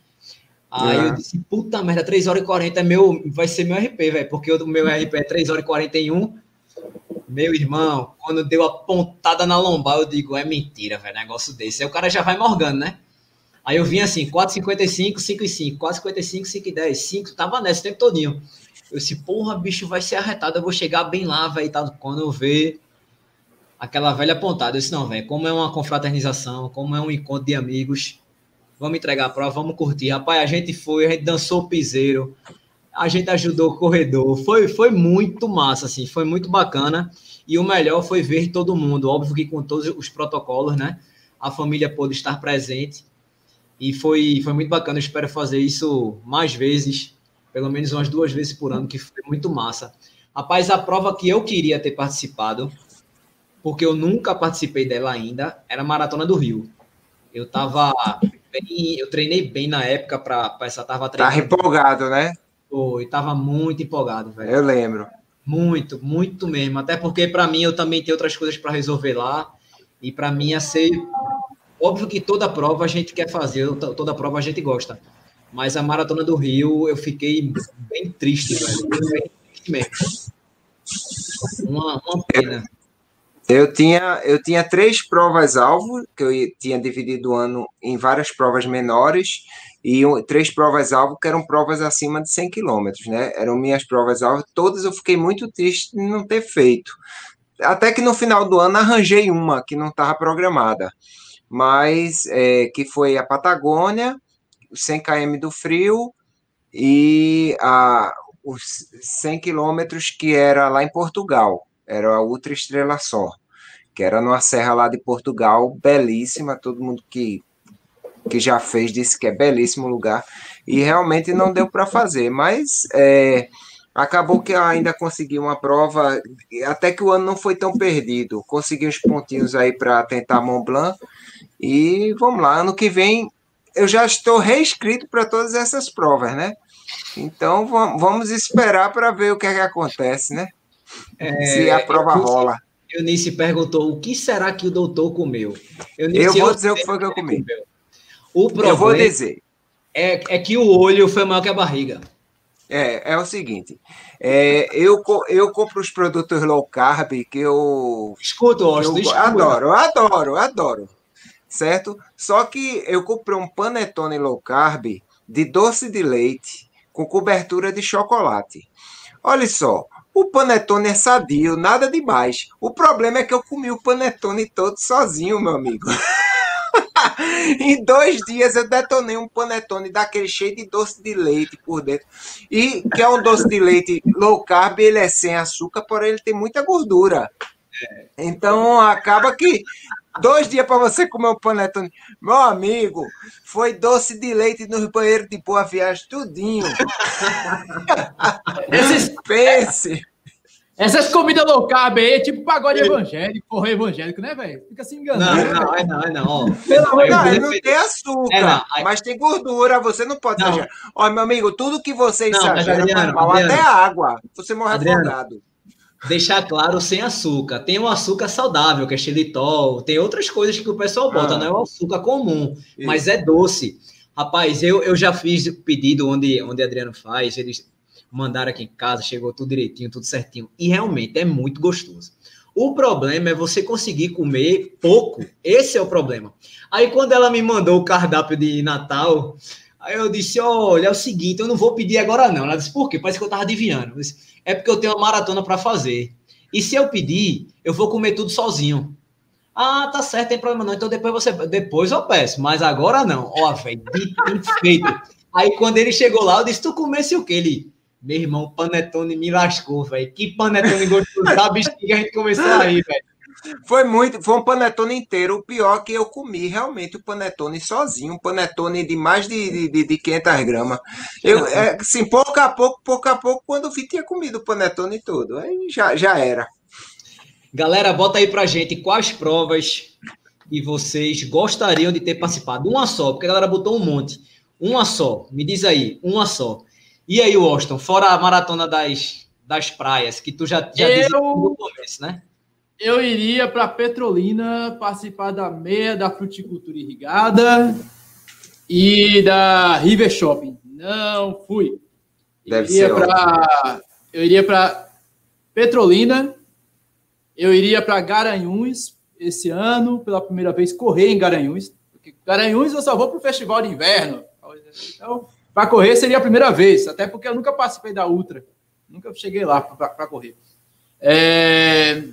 Aí é. eu disse, puta merda, 3 horas e 40 é meu, vai ser meu RP, velho, porque o meu RP é 3 horas e 41 meu irmão, quando deu a pontada na lombar, eu digo, é mentira, velho, negócio desse. Aí o cara já vai morgando, né? Aí eu vim assim, 4,55, 5 e 5, 4,55, 5 e 10, 5, tava nessa o tempo todinho. Eu disse, porra, bicho, vai ser arretado, eu vou chegar bem lá, velho, tá? quando eu ver aquela velha pontada. Eu disse, não, velho, como é uma confraternização, como é um encontro de amigos, vamos entregar a prova, vamos curtir. Rapaz, a gente foi, a gente dançou o piseiro, a gente ajudou o corredor. Foi, foi muito massa, assim, foi muito bacana. E o melhor foi ver todo mundo, óbvio que com todos os protocolos, né? A família pôde estar presente. E foi, foi muito bacana. Eu espero fazer isso mais vezes, pelo menos umas duas vezes por ano, que foi muito massa. Rapaz, a prova que eu queria ter participado, porque eu nunca participei dela ainda, era a Maratona do Rio. Eu tava bem, eu treinei bem na época para essa tava treinando. Tá empolgado, né? Foi, tava muito empolgado, velho. Eu lembro. Muito, muito mesmo. Até porque para mim eu também tenho outras coisas para resolver lá. E para mim ia ser óbvio que toda prova a gente quer fazer, toda prova a gente gosta. Mas a maratona do Rio eu fiquei bem triste, velho. Bem triste mesmo. Uma, uma pena. Eu tinha, eu tinha três provas-alvo, que eu tinha dividido o ano em várias provas menores, e três provas-alvo que eram provas acima de 100 quilômetros, né? Eram minhas provas-alvo, todas eu fiquei muito triste de não ter feito. Até que no final do ano arranjei uma que não estava programada, mas é, que foi a Patagônia, os 100 km do frio e a, os 100 quilômetros que era lá em Portugal, era a Ultra Estrela Só, que era numa serra lá de Portugal, belíssima, todo mundo que que já fez, disse que é belíssimo lugar, e realmente não deu para fazer, mas é, acabou que ainda consegui uma prova, até que o ano não foi tão perdido, consegui uns pontinhos aí para tentar Mont Blanc, e vamos lá, ano que vem eu já estou reescrito para todas essas provas, né? Então vamos esperar para ver o que, é que acontece, né? É, Se a prova Eunice, rola. Eunice perguntou o que será que o doutor comeu. Eunice, eu vou dizer o que foi que eu comi. Comeu. O problema eu vou dizer. É, é que o olho foi maior que a barriga. É, é o seguinte, é, eu, eu compro os produtos low carb que eu... Escuto, eu, eu adoro, adoro, adoro, certo? Só que eu comprei um panetone low carb de doce de leite com cobertura de chocolate. Olha só, o panetone é sadio, nada demais. O problema é que eu comi o panetone todo sozinho, meu amigo. em dois dias eu detonei um panetone daquele cheio de doce de leite por dentro. E que é um doce de leite low carb, ele é sem açúcar, porém ele tem muita gordura. Então acaba que dois dias para você comer um panetone. Meu amigo, foi doce de leite no banheiro de boa viagem, tudinho. Esses... Pense. Essas comidas low carb aí é tipo pagode evangélico, porra evangélico, né, velho? Fica se enganando. Não, né, não, não, não, não. Pelo amor de Deus. Não tem açúcar, é, não. mas tem gordura. Você não pode exagerar. Ó, meu amigo, tudo que você exagera mal, até a água. Você morre Adriano, afogado. Deixar claro sem açúcar. Tem o açúcar saudável, que é xilitol. Tem outras coisas que o pessoal bota, ah. não é o açúcar comum, Isso. mas é doce. Rapaz, eu, eu já fiz pedido onde, onde Adriano faz. Eles mandaram aqui em casa, chegou tudo direitinho, tudo certinho. E realmente é muito gostoso. O problema é você conseguir comer pouco. Esse é o problema. Aí, quando ela me mandou o cardápio de Natal, aí eu disse: Olha, é o seguinte, eu não vou pedir agora, não. Ela disse: Por quê? Parece que eu tava adivinhando. Disse, é porque eu tenho uma maratona para fazer. E se eu pedir, eu vou comer tudo sozinho. Ah, tá certo, tem problema não. Então depois você. Depois eu peço, mas agora não. Ó, velho, feito. Aí quando ele chegou lá, eu disse: Tu comesse o quê? Ele. Meu irmão, panetone me lascou, velho. Que panetone gostoso da bexiga a gente começou aí, velho. Foi muito, foi um panetone inteiro. O pior que eu comi realmente o panetone sozinho, um panetone de mais de, de, de 500 gramas. Eu, é, assim, pouco a pouco, pouco a pouco, quando eu vi, tinha comido o panetone todo. Aí já, já era. Galera, bota aí pra gente quais provas e vocês gostariam de ter participado. Uma só, porque a galera botou um monte. Uma só. Me diz aí, uma só. E aí, Washington, fora a maratona das, das praias, que tu já, já eu, disse no começo, né? Eu iria para Petrolina participar da meia da fruticultura irrigada e da River Shopping. Não fui. Deve iria ser. Pra, eu iria para Petrolina, eu iria para Garanhuns esse ano, pela primeira vez, correr em Garanhuns. Porque Garanhuns eu só vou para o festival de inverno. Então, para correr seria a primeira vez, até porque eu nunca participei da Ultra. Nunca cheguei lá para correr. É...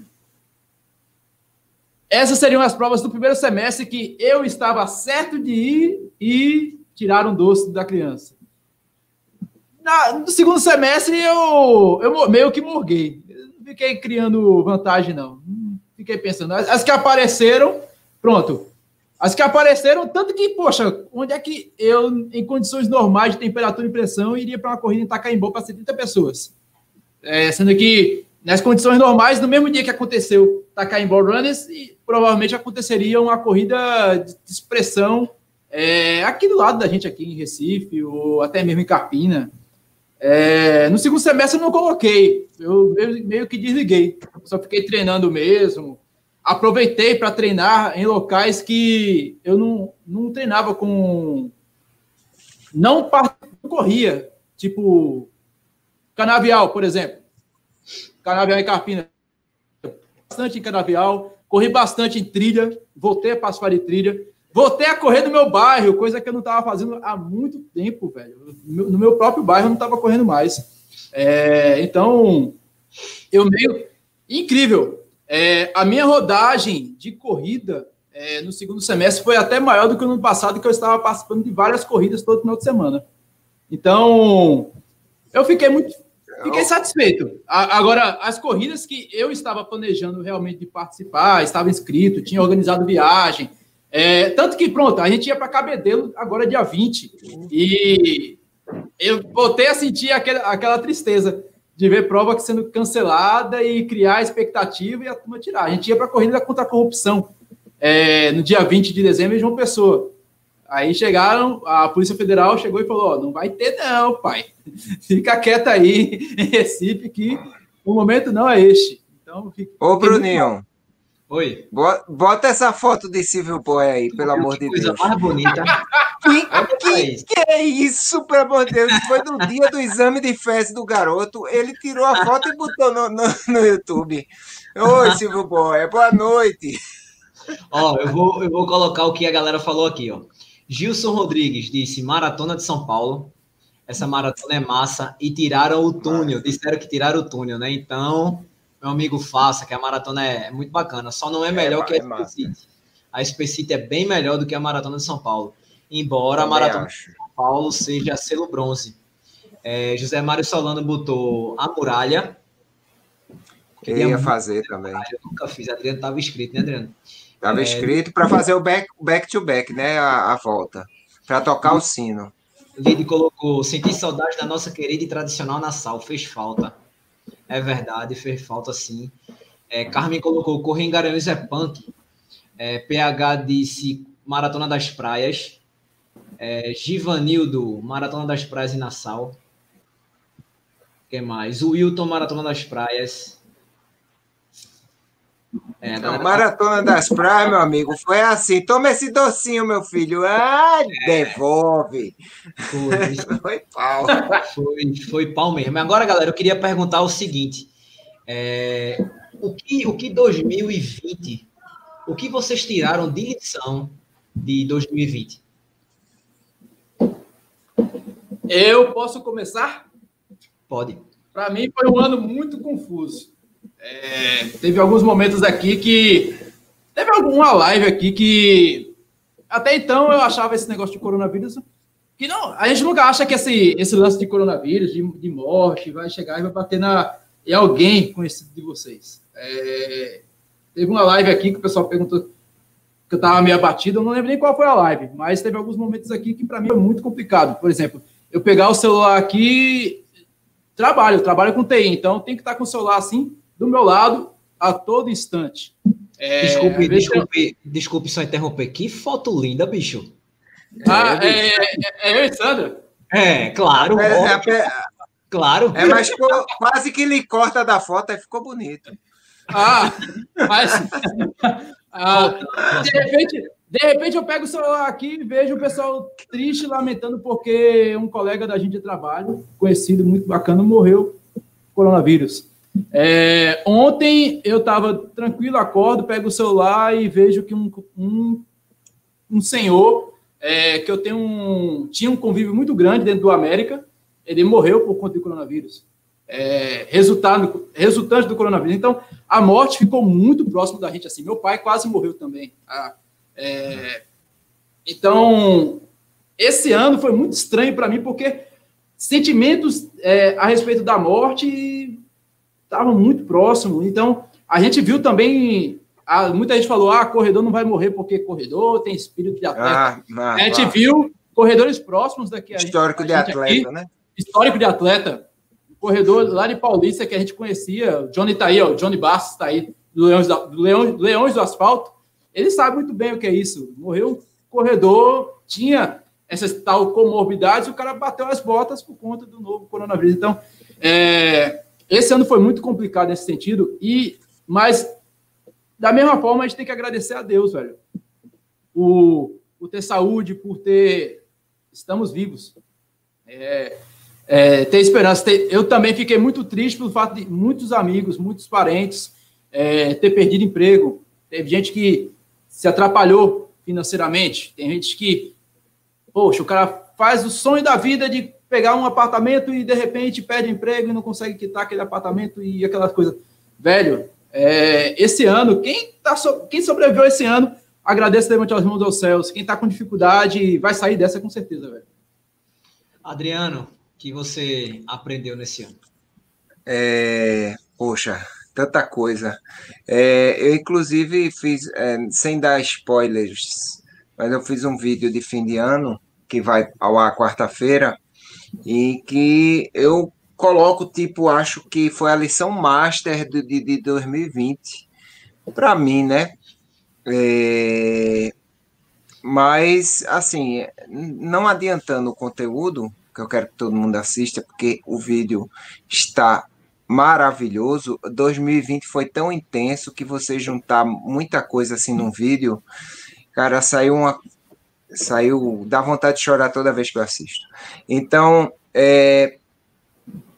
Essas seriam as provas do primeiro semestre que eu estava certo de ir e tirar um doce da criança. Na, no segundo semestre eu, eu meio que morguei. Fiquei criando vantagem, não. Fiquei pensando. As, as que apareceram, pronto. As que apareceram, tanto que, poxa, onde é que eu, em condições normais de temperatura e pressão, iria para uma corrida em Itacaimbó para 70 pessoas? É, sendo que, nas condições normais, no mesmo dia que aconteceu Itacaimbó Runners, provavelmente aconteceria uma corrida de expressão é, aqui do lado da gente, aqui em Recife, ou até mesmo em Carpina. É, no segundo semestre eu não coloquei, eu meio que desliguei, só fiquei treinando mesmo, aproveitei para treinar em locais que eu não, não treinava com. Não, não corria, tipo Canavial, por exemplo. Canavial em Carpina. Bastante em Canavial, corri bastante em trilha, voltei a passar de trilha. Voltei a correr no meu bairro, coisa que eu não estava fazendo há muito tempo, velho. No meu próprio bairro eu não estava correndo mais. É, então, eu meio. Incrível. É, a minha rodagem de corrida é, no segundo semestre foi até maior do que no ano passado, que eu estava participando de várias corridas todo final de semana. Então, eu fiquei muito. Fiquei satisfeito. Agora, as corridas que eu estava planejando realmente de participar, estava inscrito, tinha organizado viagem. É, tanto que, pronto, a gente ia para Cabedelo agora dia 20. E eu voltei a sentir aquela, aquela tristeza de ver prova sendo cancelada e criar expectativa e a turma tirar. A gente ia para a corrida contra a corrupção é, no dia 20 de dezembro em João Pessoa. Aí chegaram, a Polícia Federal chegou e falou: ó, não vai ter, não, pai. Fica quieto aí em Recife, que o momento não é este. Então, fica, Ô, Bruninho. Oi. Bota essa foto de Civil Boy aí, pelo que amor de coisa Deus. mais bonita. Que, que, que, é isso, pelo amor de Deus? Foi no dia do exame de fezes do garoto. Ele tirou a foto e botou no, no, no YouTube. Oi, Silvio Boy, boa noite. Ó, eu vou, eu vou colocar o que a galera falou aqui, ó. Gilson Rodrigues disse: Maratona de São Paulo. Essa maratona é massa. E tiraram o túnel. Disseram que tiraram o túnel, né? Então, meu amigo, faça, que a maratona é, é muito bacana. Só não é melhor é, que a é a Spacity é bem melhor do que a Maratona de São Paulo. Embora Também a Maratona acho. de São Paulo seja selo bronze. É, José Mário Solano botou a muralha. Eu ia fazer também. Eu nunca fiz. Adriano estava escrito, né, Adriano? Estava é, escrito para fazer o back, back to back, né? A, a volta. Para tocar o sino. Lide colocou: senti saudade da nossa querida e tradicional Nassau. Fez falta. É verdade, fez falta sim. É, Carmen colocou: correr em Garanhuns é punk. É, PH disse: Maratona das Praias. É, Givanildo, Maratona das Praias em Nassau. que mais? O Wilton, Maratona das Praias. É, não, Maratona das Praias, meu amigo, foi assim. Toma esse docinho, meu filho. Ah, é. devolve. Foi, foi pau. Foi, foi pau mesmo. Agora, galera, eu queria perguntar o seguinte. É, o, que, o que 2020, o que vocês tiraram de lição de 2020? Eu posso começar? Pode. Para mim foi um ano muito confuso. É, teve alguns momentos aqui que. Teve alguma live aqui que. Até então eu achava esse negócio de coronavírus. Que não, a gente nunca acha que esse, esse lance de coronavírus, de, de morte, vai chegar e vai bater na, em alguém conhecido de vocês. É, teve uma live aqui que o pessoal perguntou que eu estava meio abatido, eu não lembro nem qual foi a live, mas teve alguns momentos aqui que para mim foi muito complicado. Por exemplo, eu pegar o celular aqui, trabalho, trabalho com TI, então tem que estar com o celular assim, do meu lado a todo instante. É, desculpe, desculpe, desculpe só interromper. Que foto linda, bicho. Ah, é, é, é eu e Sandra? É, claro. É, é, claro. É, mas ficou, quase que ele corta da foto e ficou bonito. Ah, mas. Ah, de, repente, de repente eu pego o celular aqui e vejo o pessoal triste, lamentando porque um colega da gente de trabalho, conhecido, muito bacana, morreu coronavírus. É, ontem eu estava tranquilo, acordo, pego o celular e vejo que um, um, um senhor é, que eu tenho um, tinha um convívio muito grande dentro do América, ele morreu por conta do coronavírus. É, resultado, resultante do coronavírus. Então, a morte ficou muito próximo da gente. Assim, meu pai quase morreu também. Ah, é, então, esse ano foi muito estranho para mim porque sentimentos é, a respeito da morte estavam muito próximos. Então, a gente viu também. A, muita gente falou: ah, corredor não vai morrer porque corredor tem espírito de atleta. Ah, a gente ah. viu corredores próximos daqui. Histórico gente, de atleta, aqui, né? Histórico de atleta. Corredor lá de Paulista que a gente conhecia, o Johnny tá aí, ó, o Johnny Bastos tá aí, do Leões, do Leões, Leões do Asfalto. Ele sabe muito bem o que é isso. Morreu corredor, tinha essas tal comorbidades, o cara bateu as botas por conta do novo coronavírus. Então, é, esse ano foi muito complicado nesse sentido, e mas da mesma forma a gente tem que agradecer a Deus, velho. O, por ter saúde, por ter. Estamos vivos. É, é, ter esperança. Ter, eu também fiquei muito triste pelo fato de muitos amigos, muitos parentes é, ter perdido emprego. Teve gente que se atrapalhou financeiramente. Tem gente que, poxa, o cara faz o sonho da vida de pegar um apartamento e de repente perde emprego e não consegue quitar aquele apartamento e aquelas coisas. Velho, é, esse ano, quem, tá so, quem sobreviveu esse ano, agradeço levante as mãos aos céus. Quem está com dificuldade vai sair dessa com certeza, velho. Adriano, que você aprendeu nesse ano? É, poxa, tanta coisa. É, eu, inclusive, fiz, é, sem dar spoilers, mas eu fiz um vídeo de fim de ano que vai ao ar quarta-feira e que eu coloco, tipo, acho que foi a lição master de, de, de 2020, para mim, né? É, mas, assim, não adiantando o conteúdo, que eu quero que todo mundo assista, porque o vídeo está maravilhoso. 2020 foi tão intenso que você juntar muita coisa assim num vídeo, cara, saiu uma saiu, dá vontade de chorar toda vez que eu assisto. Então, é,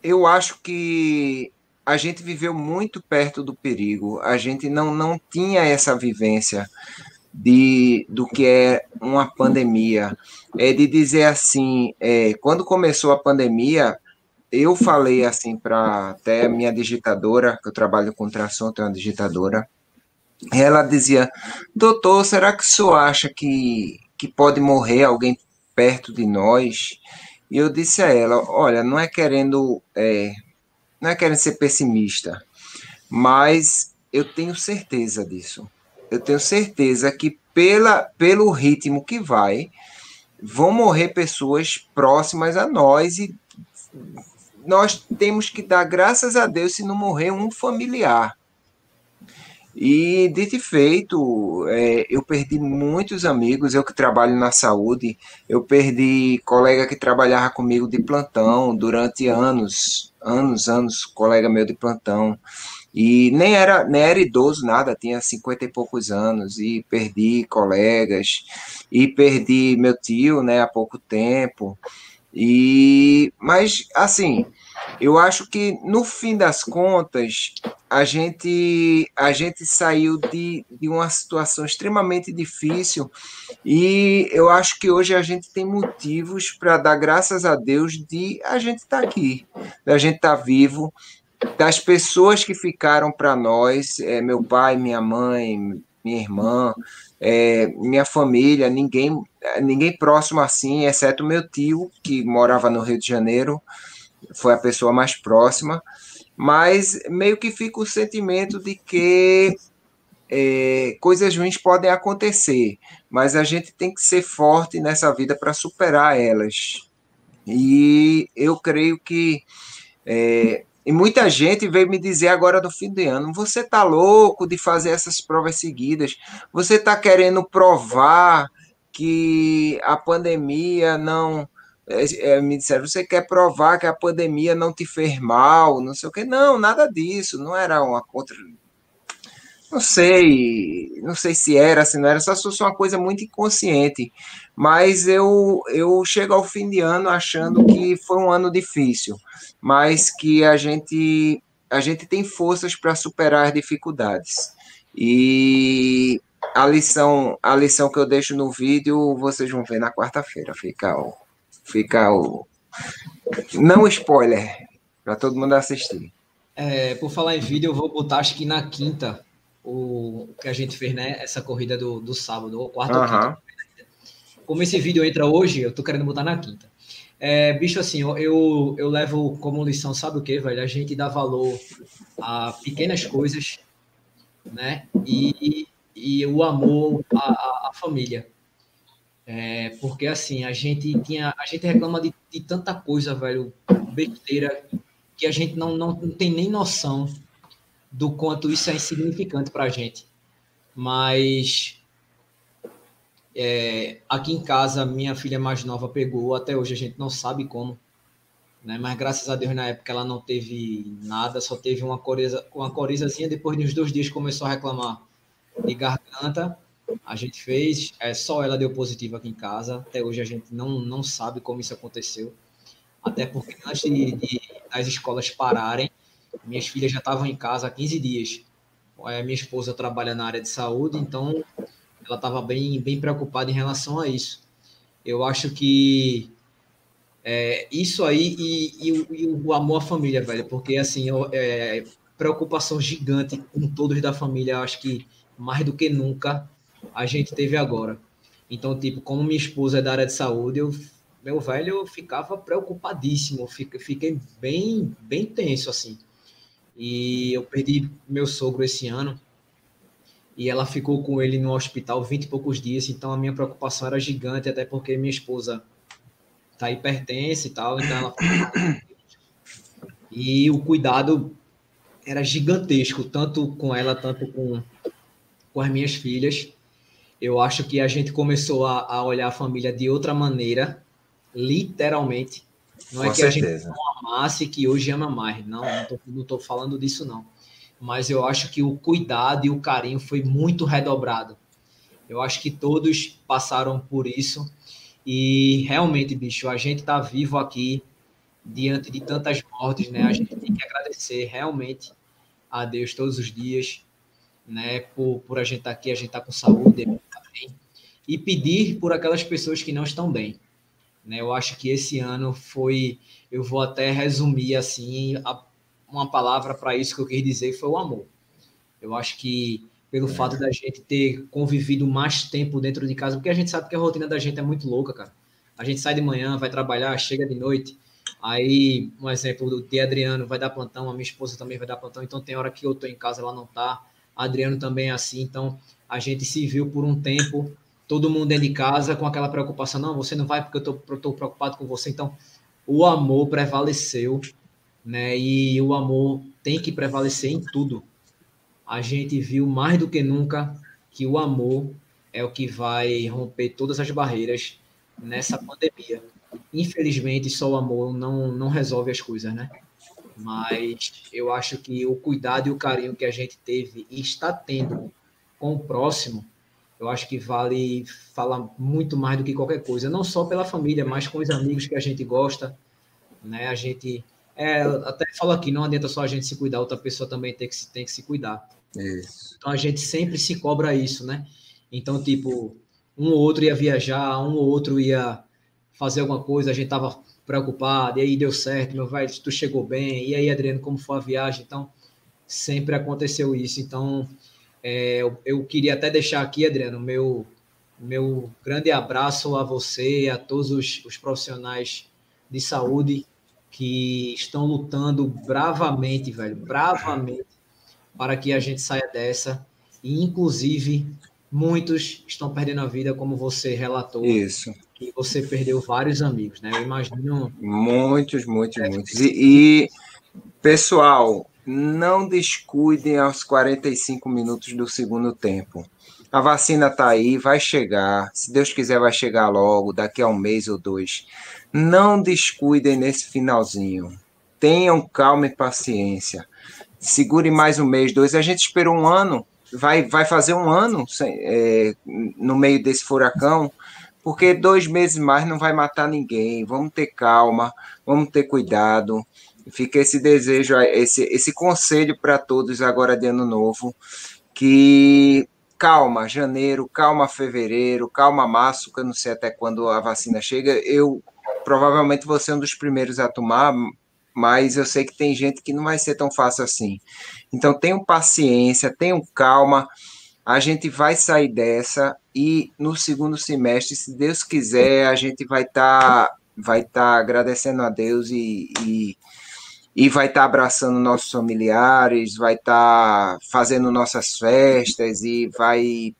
eu acho que a gente viveu muito perto do perigo, a gente não, não tinha essa vivência de do que é uma pandemia. É de dizer assim, é, quando começou a pandemia, eu falei assim para até minha digitadora, que eu trabalho com tração, tenho uma digitadora, ela dizia: Doutor, será que o senhor acha que, que pode morrer alguém perto de nós? E eu disse a ela: Olha, não é querendo, é, não é querendo ser pessimista, mas eu tenho certeza disso. Eu tenho certeza que pela, pelo ritmo que vai, vão morrer pessoas próximas a nós e nós temos que dar graças a Deus se não morrer um familiar. E dito e feito, é, eu perdi muitos amigos, eu que trabalho na saúde, eu perdi colega que trabalhava comigo de plantão durante anos, anos, anos, colega meu de plantão. E nem era, nem era idoso nada, tinha cinquenta e poucos anos, e perdi colegas, e perdi meu tio, né, há pouco tempo. E, mas, assim, eu acho que no fim das contas a gente a gente saiu de, de uma situação extremamente difícil e eu acho que hoje a gente tem motivos para dar graças a Deus de a gente estar tá aqui, da gente estar tá vivo, das pessoas que ficaram para nós, é, meu pai, minha mãe, minha irmã, é, minha família, ninguém ninguém próximo assim, exceto meu tio que morava no Rio de Janeiro foi a pessoa mais próxima, mas meio que fica o sentimento de que é, coisas ruins podem acontecer, mas a gente tem que ser forte nessa vida para superar elas. E eu creio que. É, e muita gente veio me dizer agora no fim de ano: você tá louco de fazer essas provas seguidas? Você tá querendo provar que a pandemia não é, me disseram, você quer provar que a pandemia não te fez mal, não sei o que. Não, nada disso, não era uma contra. Não sei, não sei se era, se não era, só fosse uma coisa muito inconsciente. Mas eu, eu chego ao fim de ano achando que foi um ano difícil, mas que a gente, a gente tem forças para superar as dificuldades. E a lição, a lição que eu deixo no vídeo, vocês vão ver na quarta-feira. Fica ó Fica o. Não spoiler, para todo mundo assistir. É, por falar em vídeo, eu vou botar acho que na quinta o que a gente fez, né? Essa corrida do, do sábado, ou quarta ou quinta. Como esse vídeo entra hoje, eu tô querendo botar na quinta. É, bicho, assim, eu, eu, eu levo como lição, sabe o que, velho? A gente dá valor a pequenas coisas, né? E, e o amor à, à família. É, porque assim, a gente tinha. A gente reclama de, de, tanta coisa, velho, besteira, que a gente não, não, não tem nem noção do quanto isso é insignificante para a gente. Mas é, aqui em casa, minha filha mais nova pegou, até hoje a gente não sabe como. Né? Mas graças a Deus, na época, ela não teve nada, só teve uma coriza, uma corizazinha. Depois de uns dois dias, começou a reclamar de garganta a gente fez, é, só ela deu positivo aqui em casa. Até hoje a gente não, não sabe como isso aconteceu. Até porque antes de, de as escolas pararem, minhas filhas já estavam em casa há 15 dias. É, minha esposa trabalha na área de saúde, então ela estava bem, bem preocupada em relação a isso. Eu acho que é, isso aí e, e, e, o amor à família, velho, porque assim, é, preocupação gigante com todos da família, acho que mais do que nunca a gente teve agora. Então, tipo, como minha esposa é da área de saúde, eu, meu velho, eu ficava preocupadíssimo, fiquei bem, bem tenso, assim. E eu perdi meu sogro esse ano, e ela ficou com ele no hospital 20 e poucos dias, então a minha preocupação era gigante, até porque minha esposa tá hipertensa e tal, então ela e o cuidado era gigantesco, tanto com ela, tanto com, com as minhas filhas. Eu acho que a gente começou a, a olhar a família de outra maneira, literalmente. Não é Com é que certeza. a gente não amasse que hoje ama mais. Não, não estou falando disso, não. Mas eu acho que o cuidado e o carinho foi muito redobrado. Eu acho que todos passaram por isso. E realmente, bicho, a gente está vivo aqui diante de tantas mortes, né? A gente tem que agradecer realmente a Deus todos os dias, né? Por, por a gente estar tá aqui, a gente estar tá com saúde, e pedir por aquelas pessoas que não estão bem. Né? Eu acho que esse ano foi, eu vou até resumir assim, a, uma palavra para isso que eu quis dizer foi o amor. Eu acho que pelo é. fato da gente ter convivido mais tempo dentro de casa, porque a gente sabe que a rotina da gente é muito louca, cara. A gente sai de manhã, vai trabalhar, chega de noite. Aí, um exemplo do de Adriano vai dar plantão, a minha esposa também vai dar plantão, então tem hora que eu tô em casa, ela não tá. Adriano também é assim, então a gente se viu por um tempo, todo mundo dentro de casa com aquela preocupação, não, você não vai porque eu tô, tô preocupado com você, então o amor prevaleceu, né? E o amor tem que prevalecer em tudo. A gente viu mais do que nunca que o amor é o que vai romper todas as barreiras nessa pandemia. Infelizmente, só o amor não, não resolve as coisas, né? Mas eu acho que o cuidado e o carinho que a gente teve e está tendo com o próximo, eu acho que vale falar muito mais do que qualquer coisa, não só pela família, mas com os amigos que a gente gosta, né? A gente é, até falo aqui, não adianta só a gente se cuidar, outra pessoa também tem que se, tem que se cuidar. Isso. Então a gente sempre se cobra isso, né? Então, tipo, um ou outro ia viajar, um ou outro ia fazer alguma coisa, a gente tava preocupado, e aí deu certo, meu velho, tu chegou bem, e aí, Adriano, como foi a viagem? Então, sempre aconteceu isso. Então, é, eu, eu, queria até deixar aqui, Adriano, meu, meu grande abraço a você e a todos os, os profissionais de saúde que estão lutando bravamente, velho, bravamente, para que a gente saia dessa. E, inclusive, muitos estão perdendo a vida, como você relatou. Isso. Que você perdeu vários amigos, né? Eu imagino. Muitos, muitos, é, muitos. E, e, pessoal, não descuidem aos 45 minutos do segundo tempo. A vacina está aí, vai chegar. Se Deus quiser, vai chegar logo, daqui a um mês ou dois. Não descuidem nesse finalzinho. Tenham calma e paciência. Segure mais um mês, dois. A gente esperou um ano vai, vai fazer um ano é, no meio desse furacão, porque dois meses mais não vai matar ninguém. Vamos ter calma, vamos ter cuidado. Fica esse desejo, esse, esse conselho para todos agora de ano novo, que calma janeiro, calma fevereiro, calma março, que eu não sei até quando a vacina chega. Eu provavelmente vou ser um dos primeiros a tomar, mas eu sei que tem gente que não vai ser tão fácil assim. Então tenham paciência, tenham calma. A gente vai sair dessa e no segundo semestre, se Deus quiser, a gente vai estar tá, vai tá agradecendo a Deus e, e, e vai estar tá abraçando nossos familiares, vai estar tá fazendo nossas festas e vai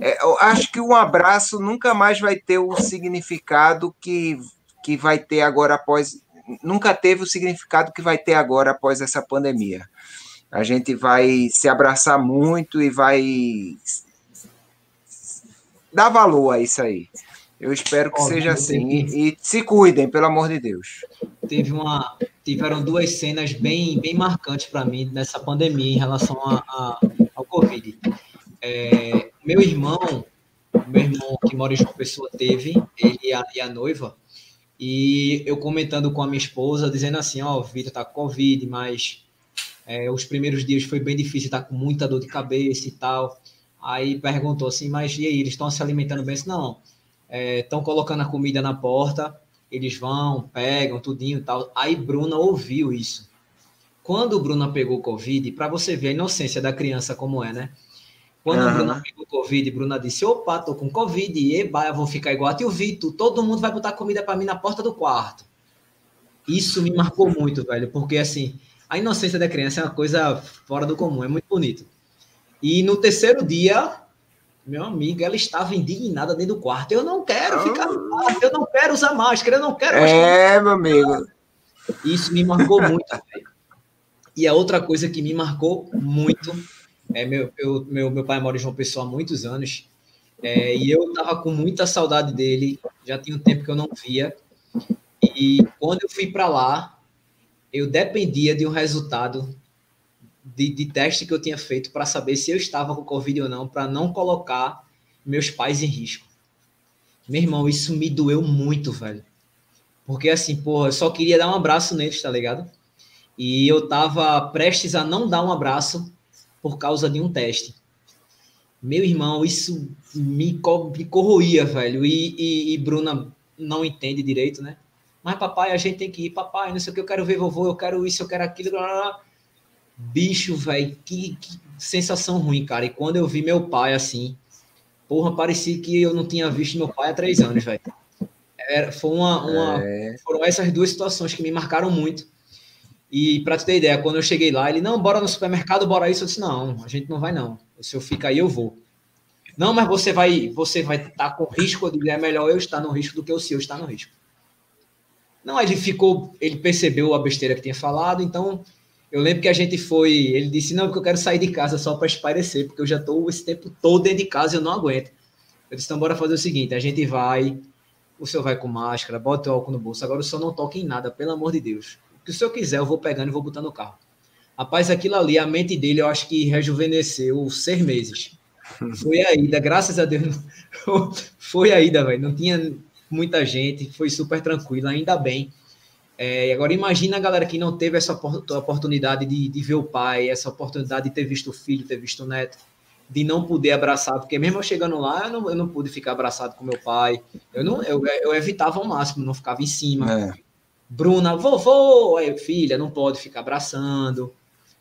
é, eu acho que um abraço nunca mais vai ter o significado que, que vai ter agora após nunca teve o significado que vai ter agora após essa pandemia. A gente vai se abraçar muito e vai dar valor a isso aí. Eu espero que seja assim. E, e, se cuidem, pelo amor de Deus. Teve uma, tiveram duas cenas bem, bem marcantes para mim nessa pandemia em relação a, a, ao Covid. É, meu irmão, meu irmão que mora em João Pessoa teve, ele e a, e a noiva, e eu comentando com a minha esposa, dizendo assim, ó, oh, Vitor tá com Covid, mas é, os primeiros dias foi bem difícil, tá com muita dor de cabeça e tal. Aí perguntou assim, mas e aí, eles estão se alimentando bem? Disse, não, estão é, colocando a comida na porta, eles vão, pegam tudinho e tal. Aí Bruna ouviu isso. Quando Bruna pegou Covid, para você ver a inocência da criança como é, né? Quando uhum. a Bruna pegou Covid, Bruna disse: opa, tô com Covid, eba, eu vou ficar igual a tio Vitor, todo mundo vai botar comida para mim na porta do quarto. Isso me marcou muito, velho, porque assim, a inocência da criança é uma coisa fora do comum, é muito bonito. E no terceiro dia, meu amigo, ela estava indignada dentro do quarto. Eu não quero ficar no quarto, eu não quero usar máscara, eu não quero. É, meu amigo. Isso me marcou muito, velho. E a outra coisa que me marcou muito é, meu, eu, meu, meu pai mora em João Pessoa há muitos anos. É, e eu tava com muita saudade dele. Já tinha um tempo que eu não via. E quando eu fui para lá, eu dependia de um resultado de, de teste que eu tinha feito para saber se eu estava com Covid ou não, para não colocar meus pais em risco. Meu irmão, isso me doeu muito, velho. Porque assim, porra, eu só queria dar um abraço neles, tá ligado? E eu tava prestes a não dar um abraço por causa de um teste. Meu irmão, isso me, me corroía, velho. E, e, e, Bruna não entende direito, né? Mas, papai, a gente tem que ir, papai, não sei o que, eu quero ver vovô, eu quero isso, eu quero aquilo. Blá, blá. Bicho, velho, que, que, sensação ruim, cara. E quando eu vi meu pai assim, porra, parecia que eu não tinha visto meu pai há três anos, velho. Foi uma, uma é... Foram essas duas situações que me marcaram muito. E para tu ter ideia, quando eu cheguei lá, ele, não, bora no supermercado, bora isso. Eu disse, não, a gente não vai não. O senhor fica aí, eu vou. Não, mas você vai você vai estar tá com risco. Eu digo, é melhor eu estar no risco do que o senhor estar no risco. Não, ele ficou, ele percebeu a besteira que tinha falado, então eu lembro que a gente foi, ele disse, não, porque eu quero sair de casa só para espairecer, porque eu já estou esse tempo todo dentro de casa e eu não aguento. Eu disse, então bora fazer o seguinte, a gente vai, o senhor vai com máscara, bota o álcool no bolso, agora o senhor não toca em nada, pelo amor de Deus que o senhor quiser, eu vou pegando e vou botando no carro. Rapaz, aquilo ali, a mente dele, eu acho que rejuvenesceu seis meses. Foi a ida, graças a Deus. Foi a ida, velho. Não tinha muita gente, foi super tranquilo, ainda bem. É, agora, imagina a galera que não teve essa oportunidade de, de ver o pai, essa oportunidade de ter visto o filho, ter visto o neto, de não poder abraçar, porque mesmo eu chegando lá, eu não, eu não pude ficar abraçado com meu pai. Eu, não, eu, eu evitava ao máximo, não ficava em cima. É. Bruna, vovô, aí, filha, não pode ficar abraçando.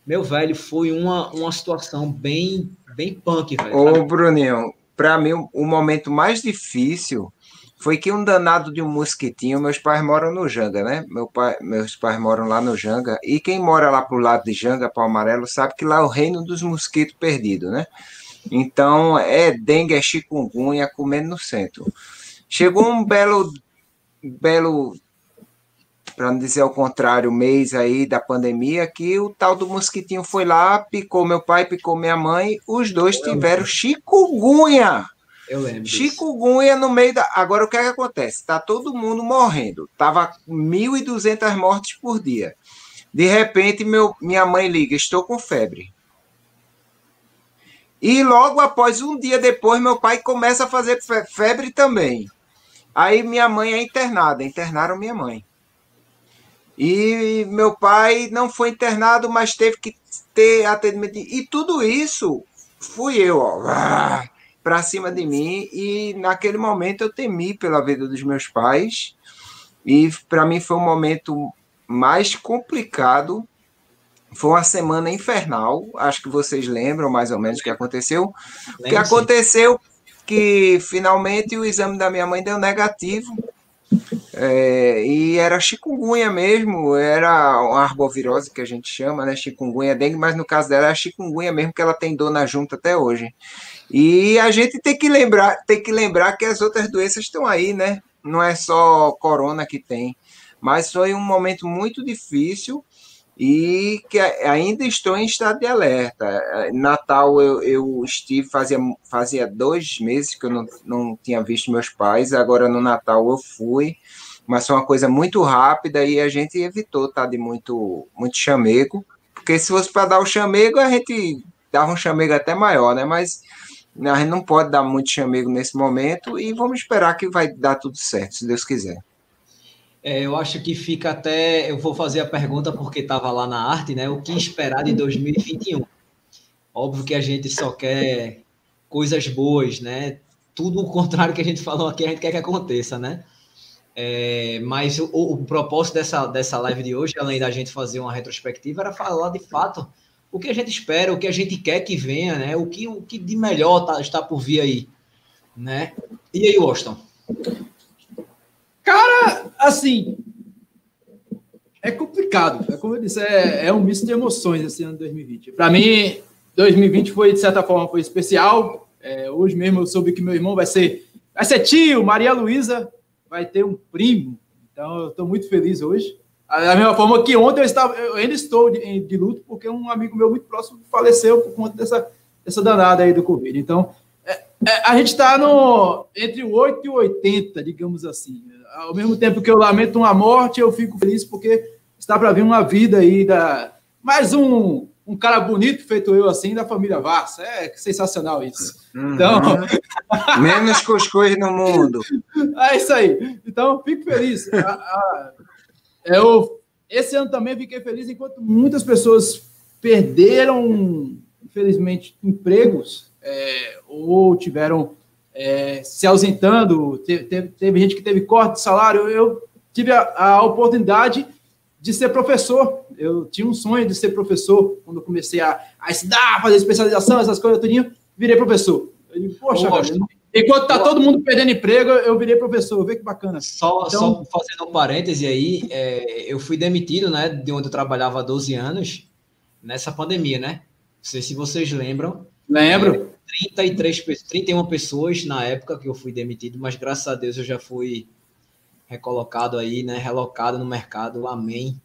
Meu velho, foi uma, uma situação bem, bem punk, velho. Ô, Bruninho, para mim, o momento mais difícil foi que um danado de um mosquitinho, meus pais moram no Janga, né? Meu pai, meus pais moram lá no Janga, e quem mora lá pro lado de Janga, para Amarelo, sabe que lá é o reino dos mosquitos perdidos, né? Então, é dengue, é chikungunya, comendo no centro. Chegou um belo, belo para não dizer ao contrário, mês aí da pandemia, que o tal do mosquitinho foi lá, picou meu pai, picou minha mãe, os dois tiveram chikungunya. Eu lembro. Chikungunya no meio da. Agora o que, é que acontece? Tá todo mundo morrendo. Tava 1.200 mortes por dia. De repente, meu, minha mãe liga: estou com febre. E logo após, um dia depois, meu pai começa a fazer febre também. Aí minha mãe é internada, internaram minha mãe. E meu pai não foi internado, mas teve que ter atendimento. E tudo isso fui eu, ó, para cima de mim. E naquele momento eu temi pela vida dos meus pais. E para mim foi um momento mais complicado. Foi uma semana infernal. Acho que vocês lembram mais ou menos o que aconteceu. O que aconteceu que finalmente o exame da minha mãe deu negativo é, e era chikungunya mesmo, era uma arbovirose que a gente chama, né? Chikungunya dengue, mas no caso dela é chikungunya mesmo, que ela tem dor na junta até hoje. E a gente tem que lembrar, tem que lembrar que as outras doenças estão aí, né? Não é só corona que tem. Mas foi um momento muito difícil e que ainda estou em estado de alerta. Natal eu, eu estive, fazia, fazia dois meses que eu não, não tinha visto meus pais, agora no Natal eu fui, mas foi uma coisa muito rápida e a gente evitou estar tá, de muito, muito chamego, porque se fosse para dar o chamego, a gente dava um chamego até maior, né? Mas a gente não pode dar muito chamego nesse momento e vamos esperar que vai dar tudo certo, se Deus quiser. É, eu acho que fica até. Eu vou fazer a pergunta porque estava lá na arte, né? O que esperar de 2021? Óbvio que a gente só quer coisas boas, né? Tudo o contrário que a gente falou aqui, a gente quer que aconteça, né? É, mas o, o, propósito dessa, dessa live de hoje, além da gente fazer uma retrospectiva, era falar de fato o que a gente espera, o que a gente quer que venha, né? O que, o que de melhor tá, está por vir aí, né? E aí, Washington? Cara, assim, é complicado. É como eu disse, é, é um misto de emoções esse ano de 2020. Para mim, 2020 foi, de certa forma, foi especial. É, hoje mesmo eu soube que meu irmão vai ser, vai ser tio, Maria Luísa vai ter um primo. Então, eu estou muito feliz hoje. Da mesma forma que ontem eu, estava, eu ainda estou de, de, luto, porque um amigo meu muito próximo faleceu por conta dessa, dessa danada aí do Covid. Então, é, é, a gente está entre o 8 e o 80, digamos assim ao mesmo tempo que eu lamento uma morte, eu fico feliz porque está para vir uma vida aí da mais um um cara bonito feito eu assim da família Vaz. É sensacional isso. Uhum. Então, menos cuscuz no mundo. É isso aí. Então, fico feliz. eu esse ano também fiquei feliz enquanto muitas pessoas perderam, infelizmente, empregos é, ou tiveram é, se ausentando, teve, teve, teve, gente que teve corte de salário. Eu tive a, a, oportunidade de ser professor. Eu tinha um sonho de ser professor quando eu comecei a, a estudar, fazer especialização, essas coisas tudinho, virei professor. Eu digo, poxa, velho, enquanto tá todo mundo perdendo emprego, eu virei professor. Vê que bacana. Só, então, só fazendo um parêntese aí, é, eu fui demitido, né, de onde eu trabalhava há 12 anos, nessa pandemia, né? Não sei se vocês lembram. Lembro. É, 33, 31 pessoas na época que eu fui demitido, mas graças a Deus eu já fui recolocado aí, né? Relocado no mercado, amém.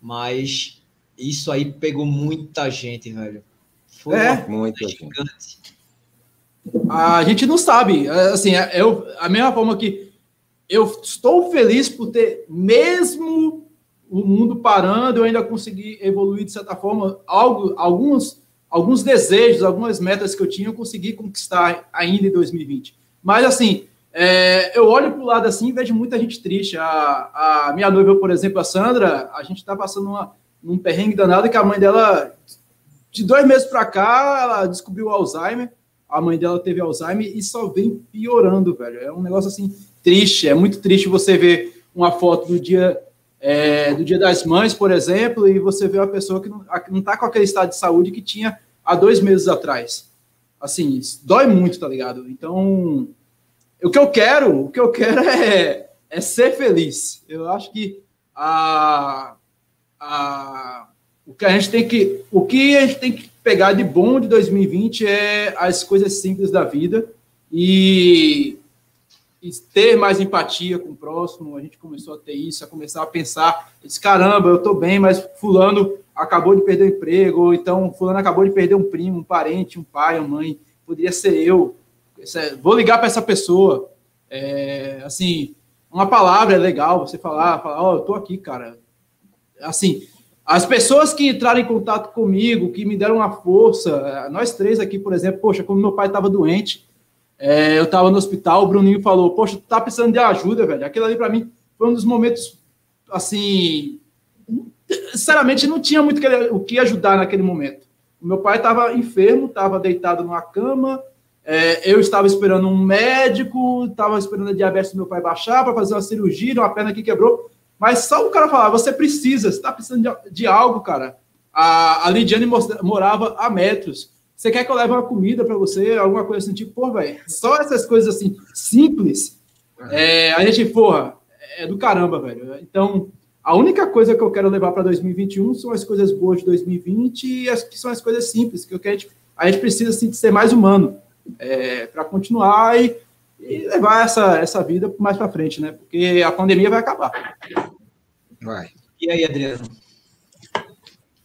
Mas isso aí pegou muita gente, velho. Foi é, muita gigante. A gente não sabe, é, assim, é, eu, a mesma forma que eu estou feliz por ter, mesmo o mundo parando, eu ainda consegui evoluir de certa forma, algo, alguns, alguns desejos, algumas metas que eu tinha, eu consegui conquistar ainda em 2020. Mas, assim, é, eu olho para o lado assim e vejo muita gente triste. A, a, minha noiva, por exemplo, a Sandra, a gente está passando uma, um perrengue danado que a mãe dela, de dois meses para cá, ela descobriu Alzheimer. A mãe dela teve Alzheimer e só vem piorando, velho. É um negócio assim triste. É muito triste você ver uma foto do dia é, do Dia das Mães, por exemplo, e você vê uma pessoa que não está com aquele estado de saúde que tinha há dois meses atrás. Assim, dói muito, tá ligado? Então, o que eu quero, o que eu quero é, é ser feliz. Eu acho que a, a, o que a gente tem que, o que a gente tem que pegar de bom de 2020 é as coisas simples da vida e, e ter mais empatia com o próximo. A gente começou a ter isso, a começar a pensar, disse, caramba, eu estou bem, mas fulano acabou de perder o emprego, ou então fulano acabou de perder um primo, um parente, um pai, uma mãe, poderia ser eu vou ligar para essa pessoa. É, assim, uma palavra é legal você falar, falar, ó, oh, eu tô aqui, cara. Assim, as pessoas que entraram em contato comigo, que me deram uma força, é, nós três aqui, por exemplo, poxa, quando meu pai estava doente, é, eu estava no hospital, o Bruninho falou, poxa, tu tá precisando de ajuda, velho. Aquilo ali para mim foi um dos momentos, assim, sinceramente, não tinha muito o que ajudar naquele momento. O meu pai estava enfermo, estava deitado numa cama, é, eu estava esperando um médico, estava esperando a diabetes do meu pai baixar para fazer uma cirurgia, uma perna que quebrou. Mas só o cara falar, você precisa, você está precisando de, de, algo, cara. A, a Lidiane morava a metros. Você quer que eu leve uma comida para você, alguma coisa assim, tipo, pô, velho, só essas coisas assim, simples, é, a gente, porra, é do caramba, velho. Então, a única coisa que eu quero levar para 2021 são as coisas boas de 2020 e as que são as coisas simples, que eu quero, a gente precisa assim, de ser mais humano é, para continuar e, e, levar essa, essa vida mais para frente, né? Porque a pandemia vai acabar. Vai. E aí, Adriano?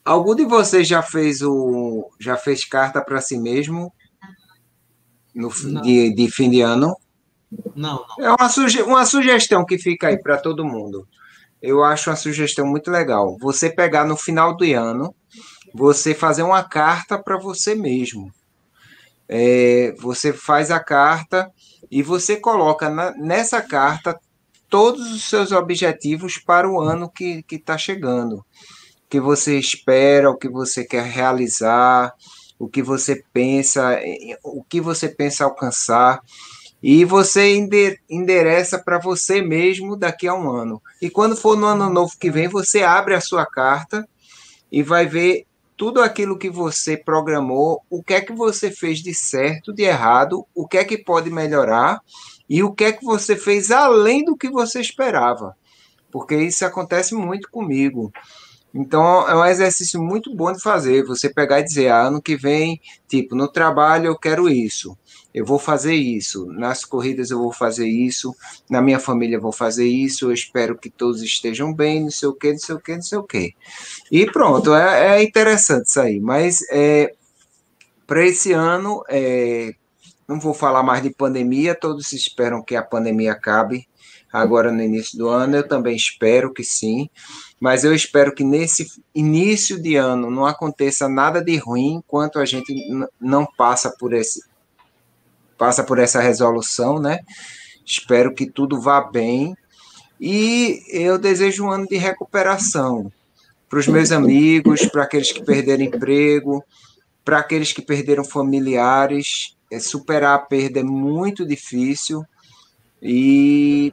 Algum de vocês já fez o já fez carta para si mesmo no de, de, fim de ano? Não, não. É uma, suge uma sugestão que fica aí para todo mundo. Eu acho uma sugestão muito legal. Você pegar no final do ano, você fazer uma carta para você mesmo é, você faz a carta e você coloca na, nessa carta todos os seus objetivos para o ano que está chegando. O que você espera, o que você quer realizar, o que você pensa, o que você pensa alcançar. E você endereça para você mesmo daqui a um ano. E quando for no ano novo que vem, você abre a sua carta e vai ver tudo aquilo que você programou, o que é que você fez de certo, de errado, o que é que pode melhorar e o que é que você fez além do que você esperava. Porque isso acontece muito comigo. Então, é um exercício muito bom de fazer. Você pegar e dizer, ah, ano que vem, tipo, no trabalho eu quero isso eu vou fazer isso, nas corridas eu vou fazer isso, na minha família eu vou fazer isso, eu espero que todos estejam bem, não sei o que, não sei o que, não sei o que. E pronto, é, é interessante isso aí, mas é, para esse ano, é, não vou falar mais de pandemia, todos esperam que a pandemia acabe agora no início do ano, eu também espero que sim, mas eu espero que nesse início de ano não aconteça nada de ruim enquanto a gente não passa por esse passa por essa resolução, né? Espero que tudo vá bem e eu desejo um ano de recuperação para os meus amigos, para aqueles que perderam emprego, para aqueles que perderam familiares. É, superar a perda é muito difícil e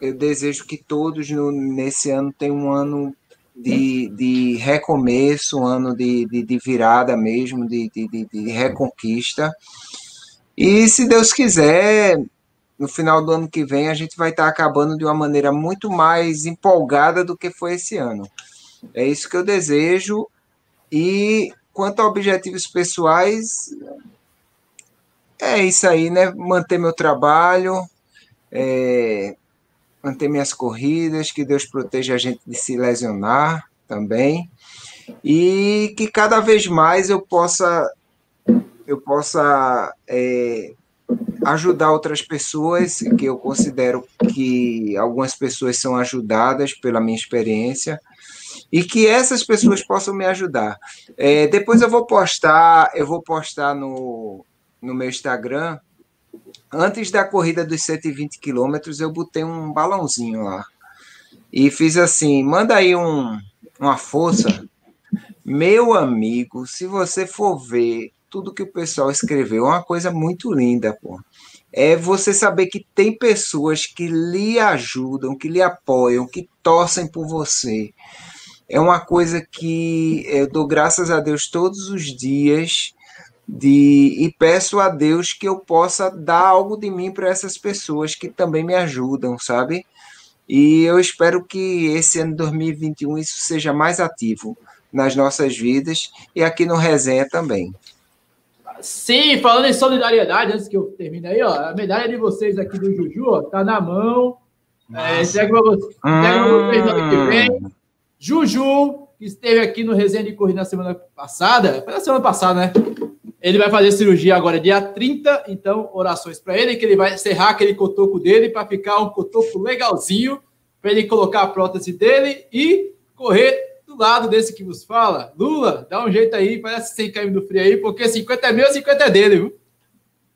eu desejo que todos no, nesse ano tenham um ano de, de recomeço, um ano de, de, de virada mesmo, de, de, de reconquista. E se Deus quiser, no final do ano que vem, a gente vai estar acabando de uma maneira muito mais empolgada do que foi esse ano. É isso que eu desejo. E quanto a objetivos pessoais, é isso aí, né? Manter meu trabalho, é, manter minhas corridas, que Deus proteja a gente de se lesionar também. E que cada vez mais eu possa eu possa é, ajudar outras pessoas, que eu considero que algumas pessoas são ajudadas pela minha experiência, e que essas pessoas possam me ajudar. É, depois eu vou postar, eu vou postar no, no meu Instagram. Antes da corrida dos 120 quilômetros, eu botei um balãozinho lá. E fiz assim: manda aí um, uma força. Meu amigo, se você for ver tudo que o pessoal escreveu, é uma coisa muito linda, pô. É você saber que tem pessoas que lhe ajudam, que lhe apoiam, que torcem por você. É uma coisa que eu dou graças a Deus todos os dias de e peço a Deus que eu possa dar algo de mim para essas pessoas que também me ajudam, sabe? E eu espero que esse ano 2021 isso seja mais ativo nas nossas vidas e aqui no Resenha também. Sim, falando em solidariedade, antes que eu termine aí, ó, a medalha de vocês aqui do Juju, ó, tá na mão. É, entrega pra vocês, hum. vocês ano que vem. Juju, que esteve aqui no Resenha de Corrida na semana passada, foi na semana passada, né? Ele vai fazer cirurgia agora dia 30, então orações para ele, que ele vai serrar aquele cotoco dele para ficar um cotoco legalzinho, para ele colocar a prótese dele e correr do lado desse que vos fala, Lula, dá um jeito aí, parece 100 km do frio aí, porque 50 é meu, 50 é dele, viu?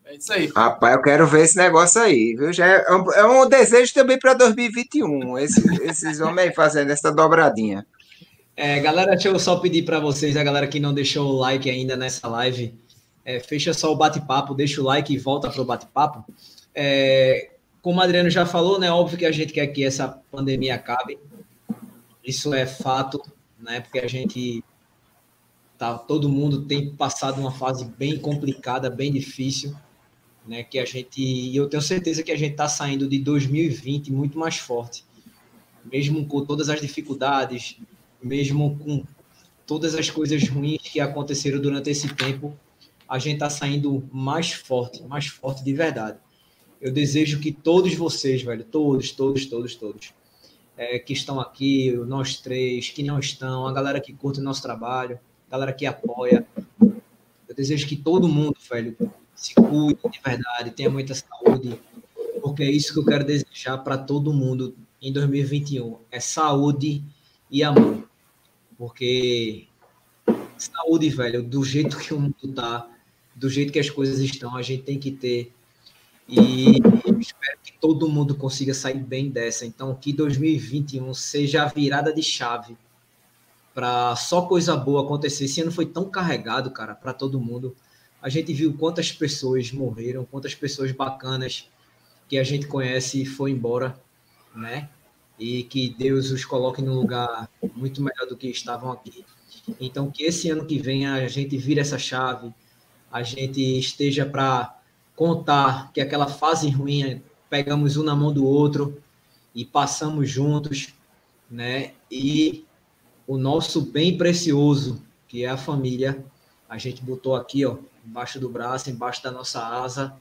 É isso aí. Rapaz, eu quero ver esse negócio aí, viu? Já é, um, é um desejo também para 2021, esse, esses homens aí fazendo essa dobradinha. É, galera, deixa eu só pedir para vocês, a galera que não deixou o like ainda nessa live, é, fecha só o bate-papo, deixa o like e volta para o bate-papo. É, como o Adriano já falou, né? Óbvio que a gente quer que essa pandemia acabe. Isso é fato né? Porque a gente tá, todo mundo tem passado uma fase bem complicada, bem difícil, né? Que a gente, e eu tenho certeza que a gente está saindo de 2020 muito mais forte, mesmo com todas as dificuldades, mesmo com todas as coisas ruins que aconteceram durante esse tempo, a gente está saindo mais forte, mais forte de verdade. Eu desejo que todos vocês, velho, todos, todos, todos, todos, é, que estão aqui, nós três, que não estão, a galera que curte o nosso trabalho, a galera que apoia. Eu desejo que todo mundo, velho, se cuide de verdade, tenha muita saúde, porque é isso que eu quero desejar para todo mundo em 2021. É saúde e amor. Porque saúde, velho, do jeito que o mundo tá, do jeito que as coisas estão, a gente tem que ter e espero todo mundo consiga sair bem dessa. Então, que 2021 seja a virada de chave para só coisa boa acontecer. Esse ano foi tão carregado, cara, para todo mundo. A gente viu quantas pessoas morreram, quantas pessoas bacanas que a gente conhece foi embora, né? E que Deus os coloque num lugar muito melhor do que estavam aqui. Então, que esse ano que vem a gente vire essa chave, a gente esteja para contar que aquela fase ruim, pegamos um na mão do outro e passamos juntos, né? E o nosso bem precioso, que é a família, a gente botou aqui, ó, embaixo do braço, embaixo da nossa asa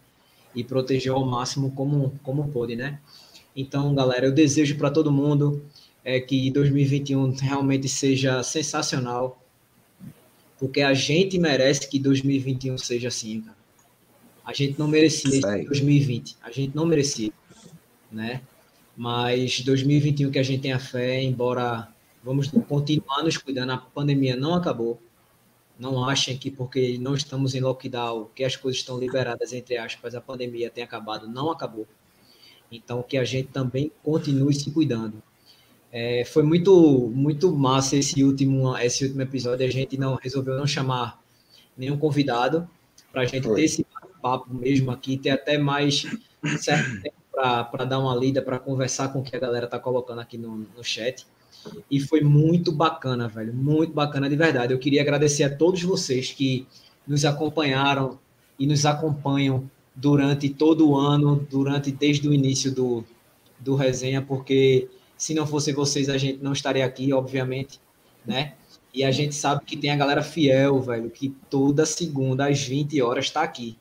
e protegeu ao máximo como como pôde, né? Então, galera, eu desejo para todo mundo é que 2021 realmente seja sensacional, porque a gente merece que 2021 seja assim, cara. A gente não merecia isso em 2020. A gente não merecia, né? Mas 2021 que a gente tem a fé, embora vamos continuar nos cuidando, a pandemia não acabou. Não achem que porque não estamos em lockdown, que as coisas estão liberadas, entre aspas, a pandemia tem acabado. Não acabou. Então, que a gente também continue se cuidando. É, foi muito muito massa esse último esse último episódio. A gente não resolveu não chamar nenhum convidado para a gente foi. ter esse papo mesmo aqui, ter até mais certo tempo para dar uma lida, para conversar com o que a galera está colocando aqui no, no chat. E foi muito bacana, velho. Muito bacana de verdade. Eu queria agradecer a todos vocês que nos acompanharam e nos acompanham durante todo o ano, durante desde o início do, do resenha, porque se não fosse vocês, a gente não estaria aqui, obviamente, né? E a gente sabe que tem a galera fiel, velho, que toda segunda às 20 horas está aqui.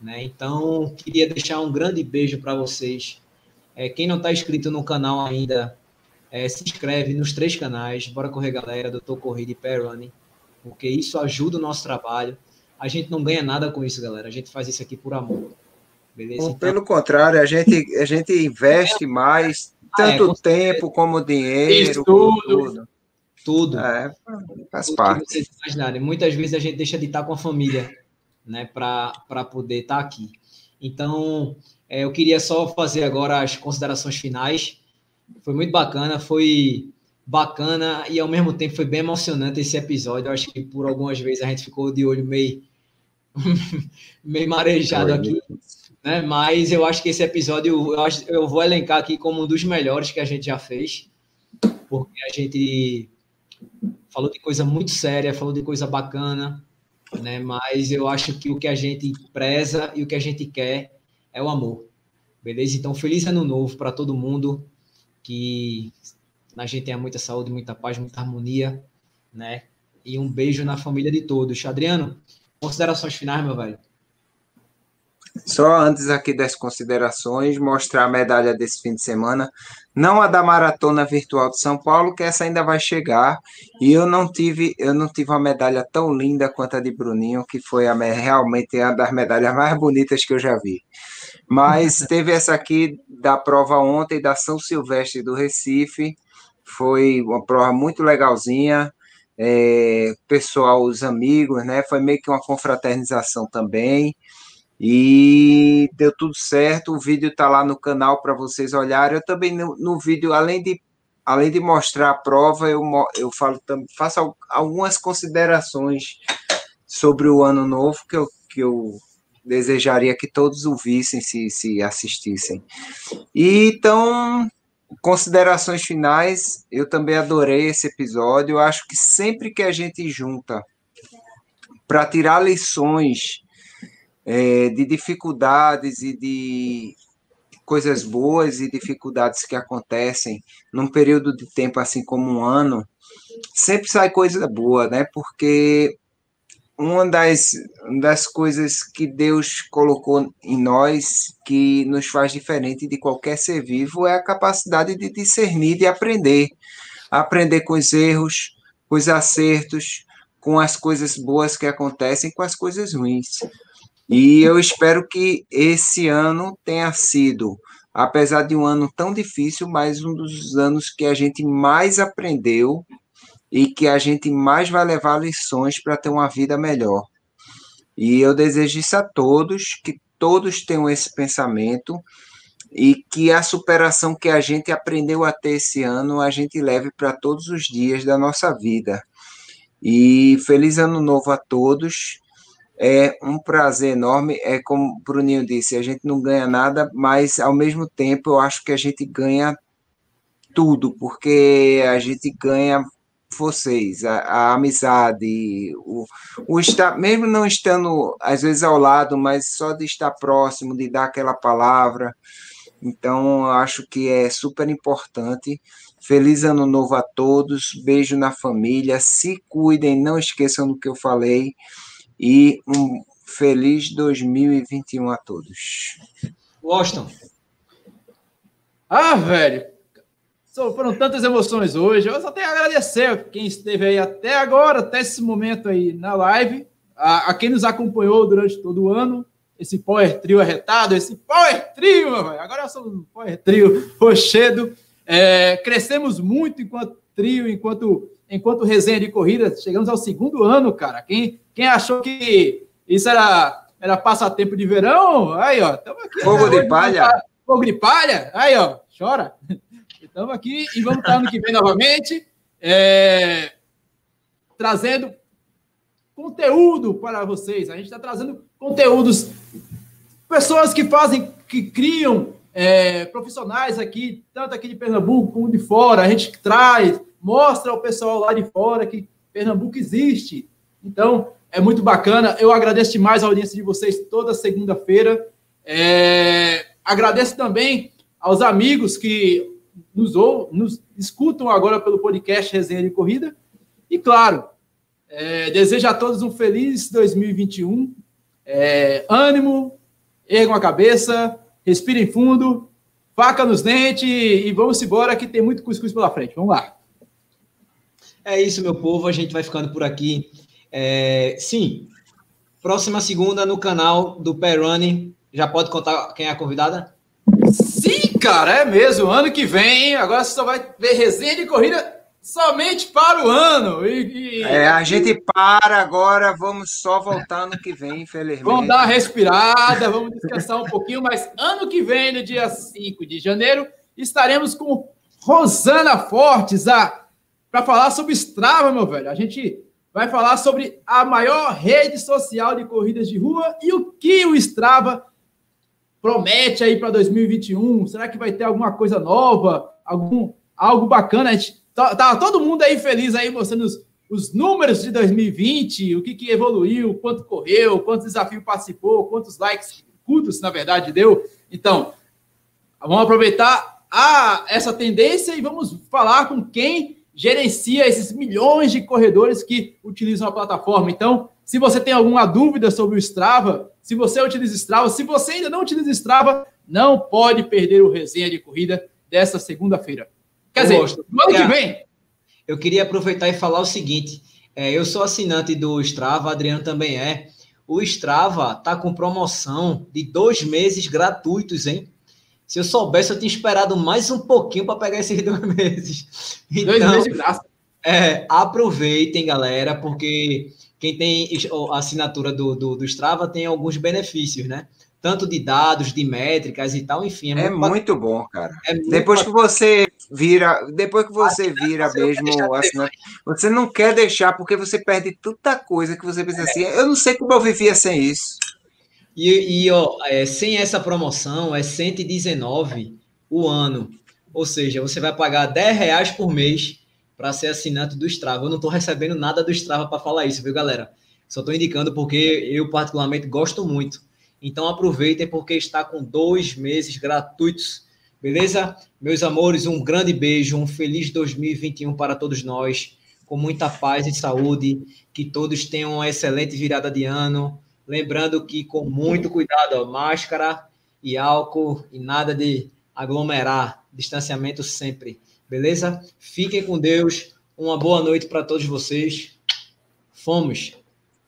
Né? Então, queria deixar um grande beijo para vocês. É, quem não está inscrito no canal ainda, é, se inscreve nos três canais. Bora correr, galera, Doutor Corrida e Pé Running, porque isso ajuda o nosso trabalho. A gente não ganha nada com isso, galera. A gente faz isso aqui por amor. Beleza? Então, pelo contrário, a gente, a gente investe mais, tanto ah, é, tempo como dinheiro. Isso, tudo. tudo. Tudo. É, faz tudo parte. Muitas vezes a gente deixa de estar com a família né, para poder estar tá aqui. Então, é, eu queria só fazer agora as considerações finais. Foi muito bacana, foi bacana e ao mesmo tempo foi bem emocionante esse episódio. Eu acho que por algumas vezes a gente ficou de olho meio, meio marejado aqui. Né? Mas eu acho que esse episódio eu, acho, eu vou elencar aqui como um dos melhores que a gente já fez, porque a gente falou de coisa muito séria, falou de coisa bacana, né? Mas eu acho que o que a gente preza e o que a gente quer é o amor. Beleza? Então, feliz ano novo para todo mundo, que a gente tenha muita saúde, muita paz, muita harmonia, né? E um beijo na família de todos. Adriano, considerações finais, meu velho. Só antes aqui das considerações, mostrar a medalha desse fim de semana. Não a da maratona virtual de São Paulo, que essa ainda vai chegar. E eu não tive, eu não tive uma medalha tão linda quanto a de Bruninho, que foi a, realmente uma das medalhas mais bonitas que eu já vi. Mas teve essa aqui da prova ontem da São Silvestre do Recife. Foi uma prova muito legalzinha. É, pessoal, os amigos, né? Foi meio que uma confraternização também. E deu tudo certo. O vídeo está lá no canal para vocês olharem. Eu também no, no, vídeo, além de, além de mostrar a prova, eu, eu falo, faço algumas considerações sobre o ano novo que eu, que eu desejaria que todos o vissem se, se assistissem. E então, considerações finais, eu também adorei esse episódio. Eu acho que sempre que a gente junta para tirar lições é, de dificuldades e de coisas boas e dificuldades que acontecem num período de tempo assim como um ano, sempre sai coisa boa, né? Porque uma das, das coisas que Deus colocou em nós que nos faz diferente de qualquer ser vivo é a capacidade de discernir, de aprender. Aprender com os erros, com os acertos, com as coisas boas que acontecem, com as coisas ruins. E eu espero que esse ano tenha sido, apesar de um ano tão difícil, mais um dos anos que a gente mais aprendeu e que a gente mais vai levar lições para ter uma vida melhor. E eu desejo isso a todos, que todos tenham esse pensamento e que a superação que a gente aprendeu a ter esse ano, a gente leve para todos os dias da nossa vida. E feliz ano novo a todos é um prazer enorme. É como o Bruninho disse, a gente não ganha nada, mas ao mesmo tempo eu acho que a gente ganha tudo, porque a gente ganha vocês, a, a amizade, o, o estar, mesmo não estando às vezes ao lado, mas só de estar próximo, de dar aquela palavra. Então, eu acho que é super importante. Feliz ano novo a todos, beijo na família, se cuidem, não esqueçam do que eu falei e um feliz 2021 a todos. Washington. Ah, velho. Foram tantas emoções hoje. Eu só tenho a agradecer quem esteve aí até agora, até esse momento aí na live, a, a quem nos acompanhou durante todo o ano, esse Power Trio arretado, esse Power Trio, velho. Agora sou um Power Trio rochedo. É, crescemos muito enquanto trio, enquanto enquanto resenha de corrida. Chegamos ao segundo ano, cara. Quem, quem achou que isso era, era passatempo de verão? Aí, ó. Aqui, fogo de palha. Fogo de palha. Aí, ó. Chora. Estamos aqui e vamos estar ano que vem novamente. É, trazendo conteúdo para vocês. A gente está trazendo conteúdos. Pessoas que fazem, que criam é, profissionais aqui, tanto aqui de Pernambuco como de fora. A gente traz mostra ao pessoal lá de fora que Pernambuco existe. Então, é muito bacana. Eu agradeço demais a audiência de vocês toda segunda-feira. É... Agradeço também aos amigos que nos, ou, nos escutam agora pelo podcast Resenha de Corrida. E, claro, é... desejo a todos um feliz 2021. É... Ânimo, ergam a cabeça, respirem fundo, faca nos dentes e vamos embora que tem muito cuscuz pela frente. Vamos lá. É isso, meu povo. A gente vai ficando por aqui. É, sim, próxima segunda no canal do Perrunning. Já pode contar quem é a convidada? Sim, cara, é mesmo. Ano que vem, agora você só vai ver resenha de corrida somente para o ano. E, e... É, a gente para agora, vamos só voltar ano que vem, infelizmente. Vamos dar uma respirada, vamos descansar um pouquinho, mas ano que vem, no dia 5 de janeiro, estaremos com Rosana Fortes, a para falar sobre Strava, meu velho. A gente vai falar sobre a maior rede social de corridas de rua e o que o Strava promete aí para 2021. Será que vai ter alguma coisa nova, algum algo bacana? Tá, tá todo mundo aí feliz aí mostrando os, os números de 2020, o que, que evoluiu, quanto correu, quantos desafios participou, quantos likes, cultos, na verdade, deu. Então, vamos aproveitar a, essa tendência e vamos falar com quem gerencia esses milhões de corredores que utilizam a plataforma. Então, se você tem alguma dúvida sobre o Strava, se você utiliza Strava, se você ainda não utiliza Strava, não pode perder o resenha de corrida dessa segunda-feira. Quer dizer, no ano que vem. Eu queria aproveitar e falar o seguinte: é, eu sou assinante do Strava, Adriano também é. O Strava tá com promoção de dois meses gratuitos, hein? Se eu soubesse, eu tinha esperado mais um pouquinho para pegar esses dois meses. Então, dois meses de graça. É, aproveitem, galera, porque quem tem a assinatura do, do, do, Strava tem alguns benefícios, né? Tanto de dados, de métricas e tal, enfim. É, é muito, muito bom, cara. É muito depois que você vira, depois que você vira mesmo assinante, você não quer deixar porque você perde tanta coisa que você pensa é. assim, eu não sei como eu vivia sem isso. E, e ó, é, sem essa promoção é 119 o ano. Ou seja, você vai pagar 10 reais por mês para ser assinante do Strava. Eu não estou recebendo nada do Strava para falar isso, viu, galera? Só estou indicando porque eu, particularmente, gosto muito. Então, aproveitem porque está com dois meses gratuitos. Beleza? Meus amores, um grande beijo, um feliz 2021 para todos nós, com muita paz e saúde, que todos tenham uma excelente virada de ano Lembrando que com muito cuidado, ó, máscara e álcool e nada de aglomerar, distanciamento sempre, beleza? Fiquem com Deus, uma boa noite para todos vocês. Fomos!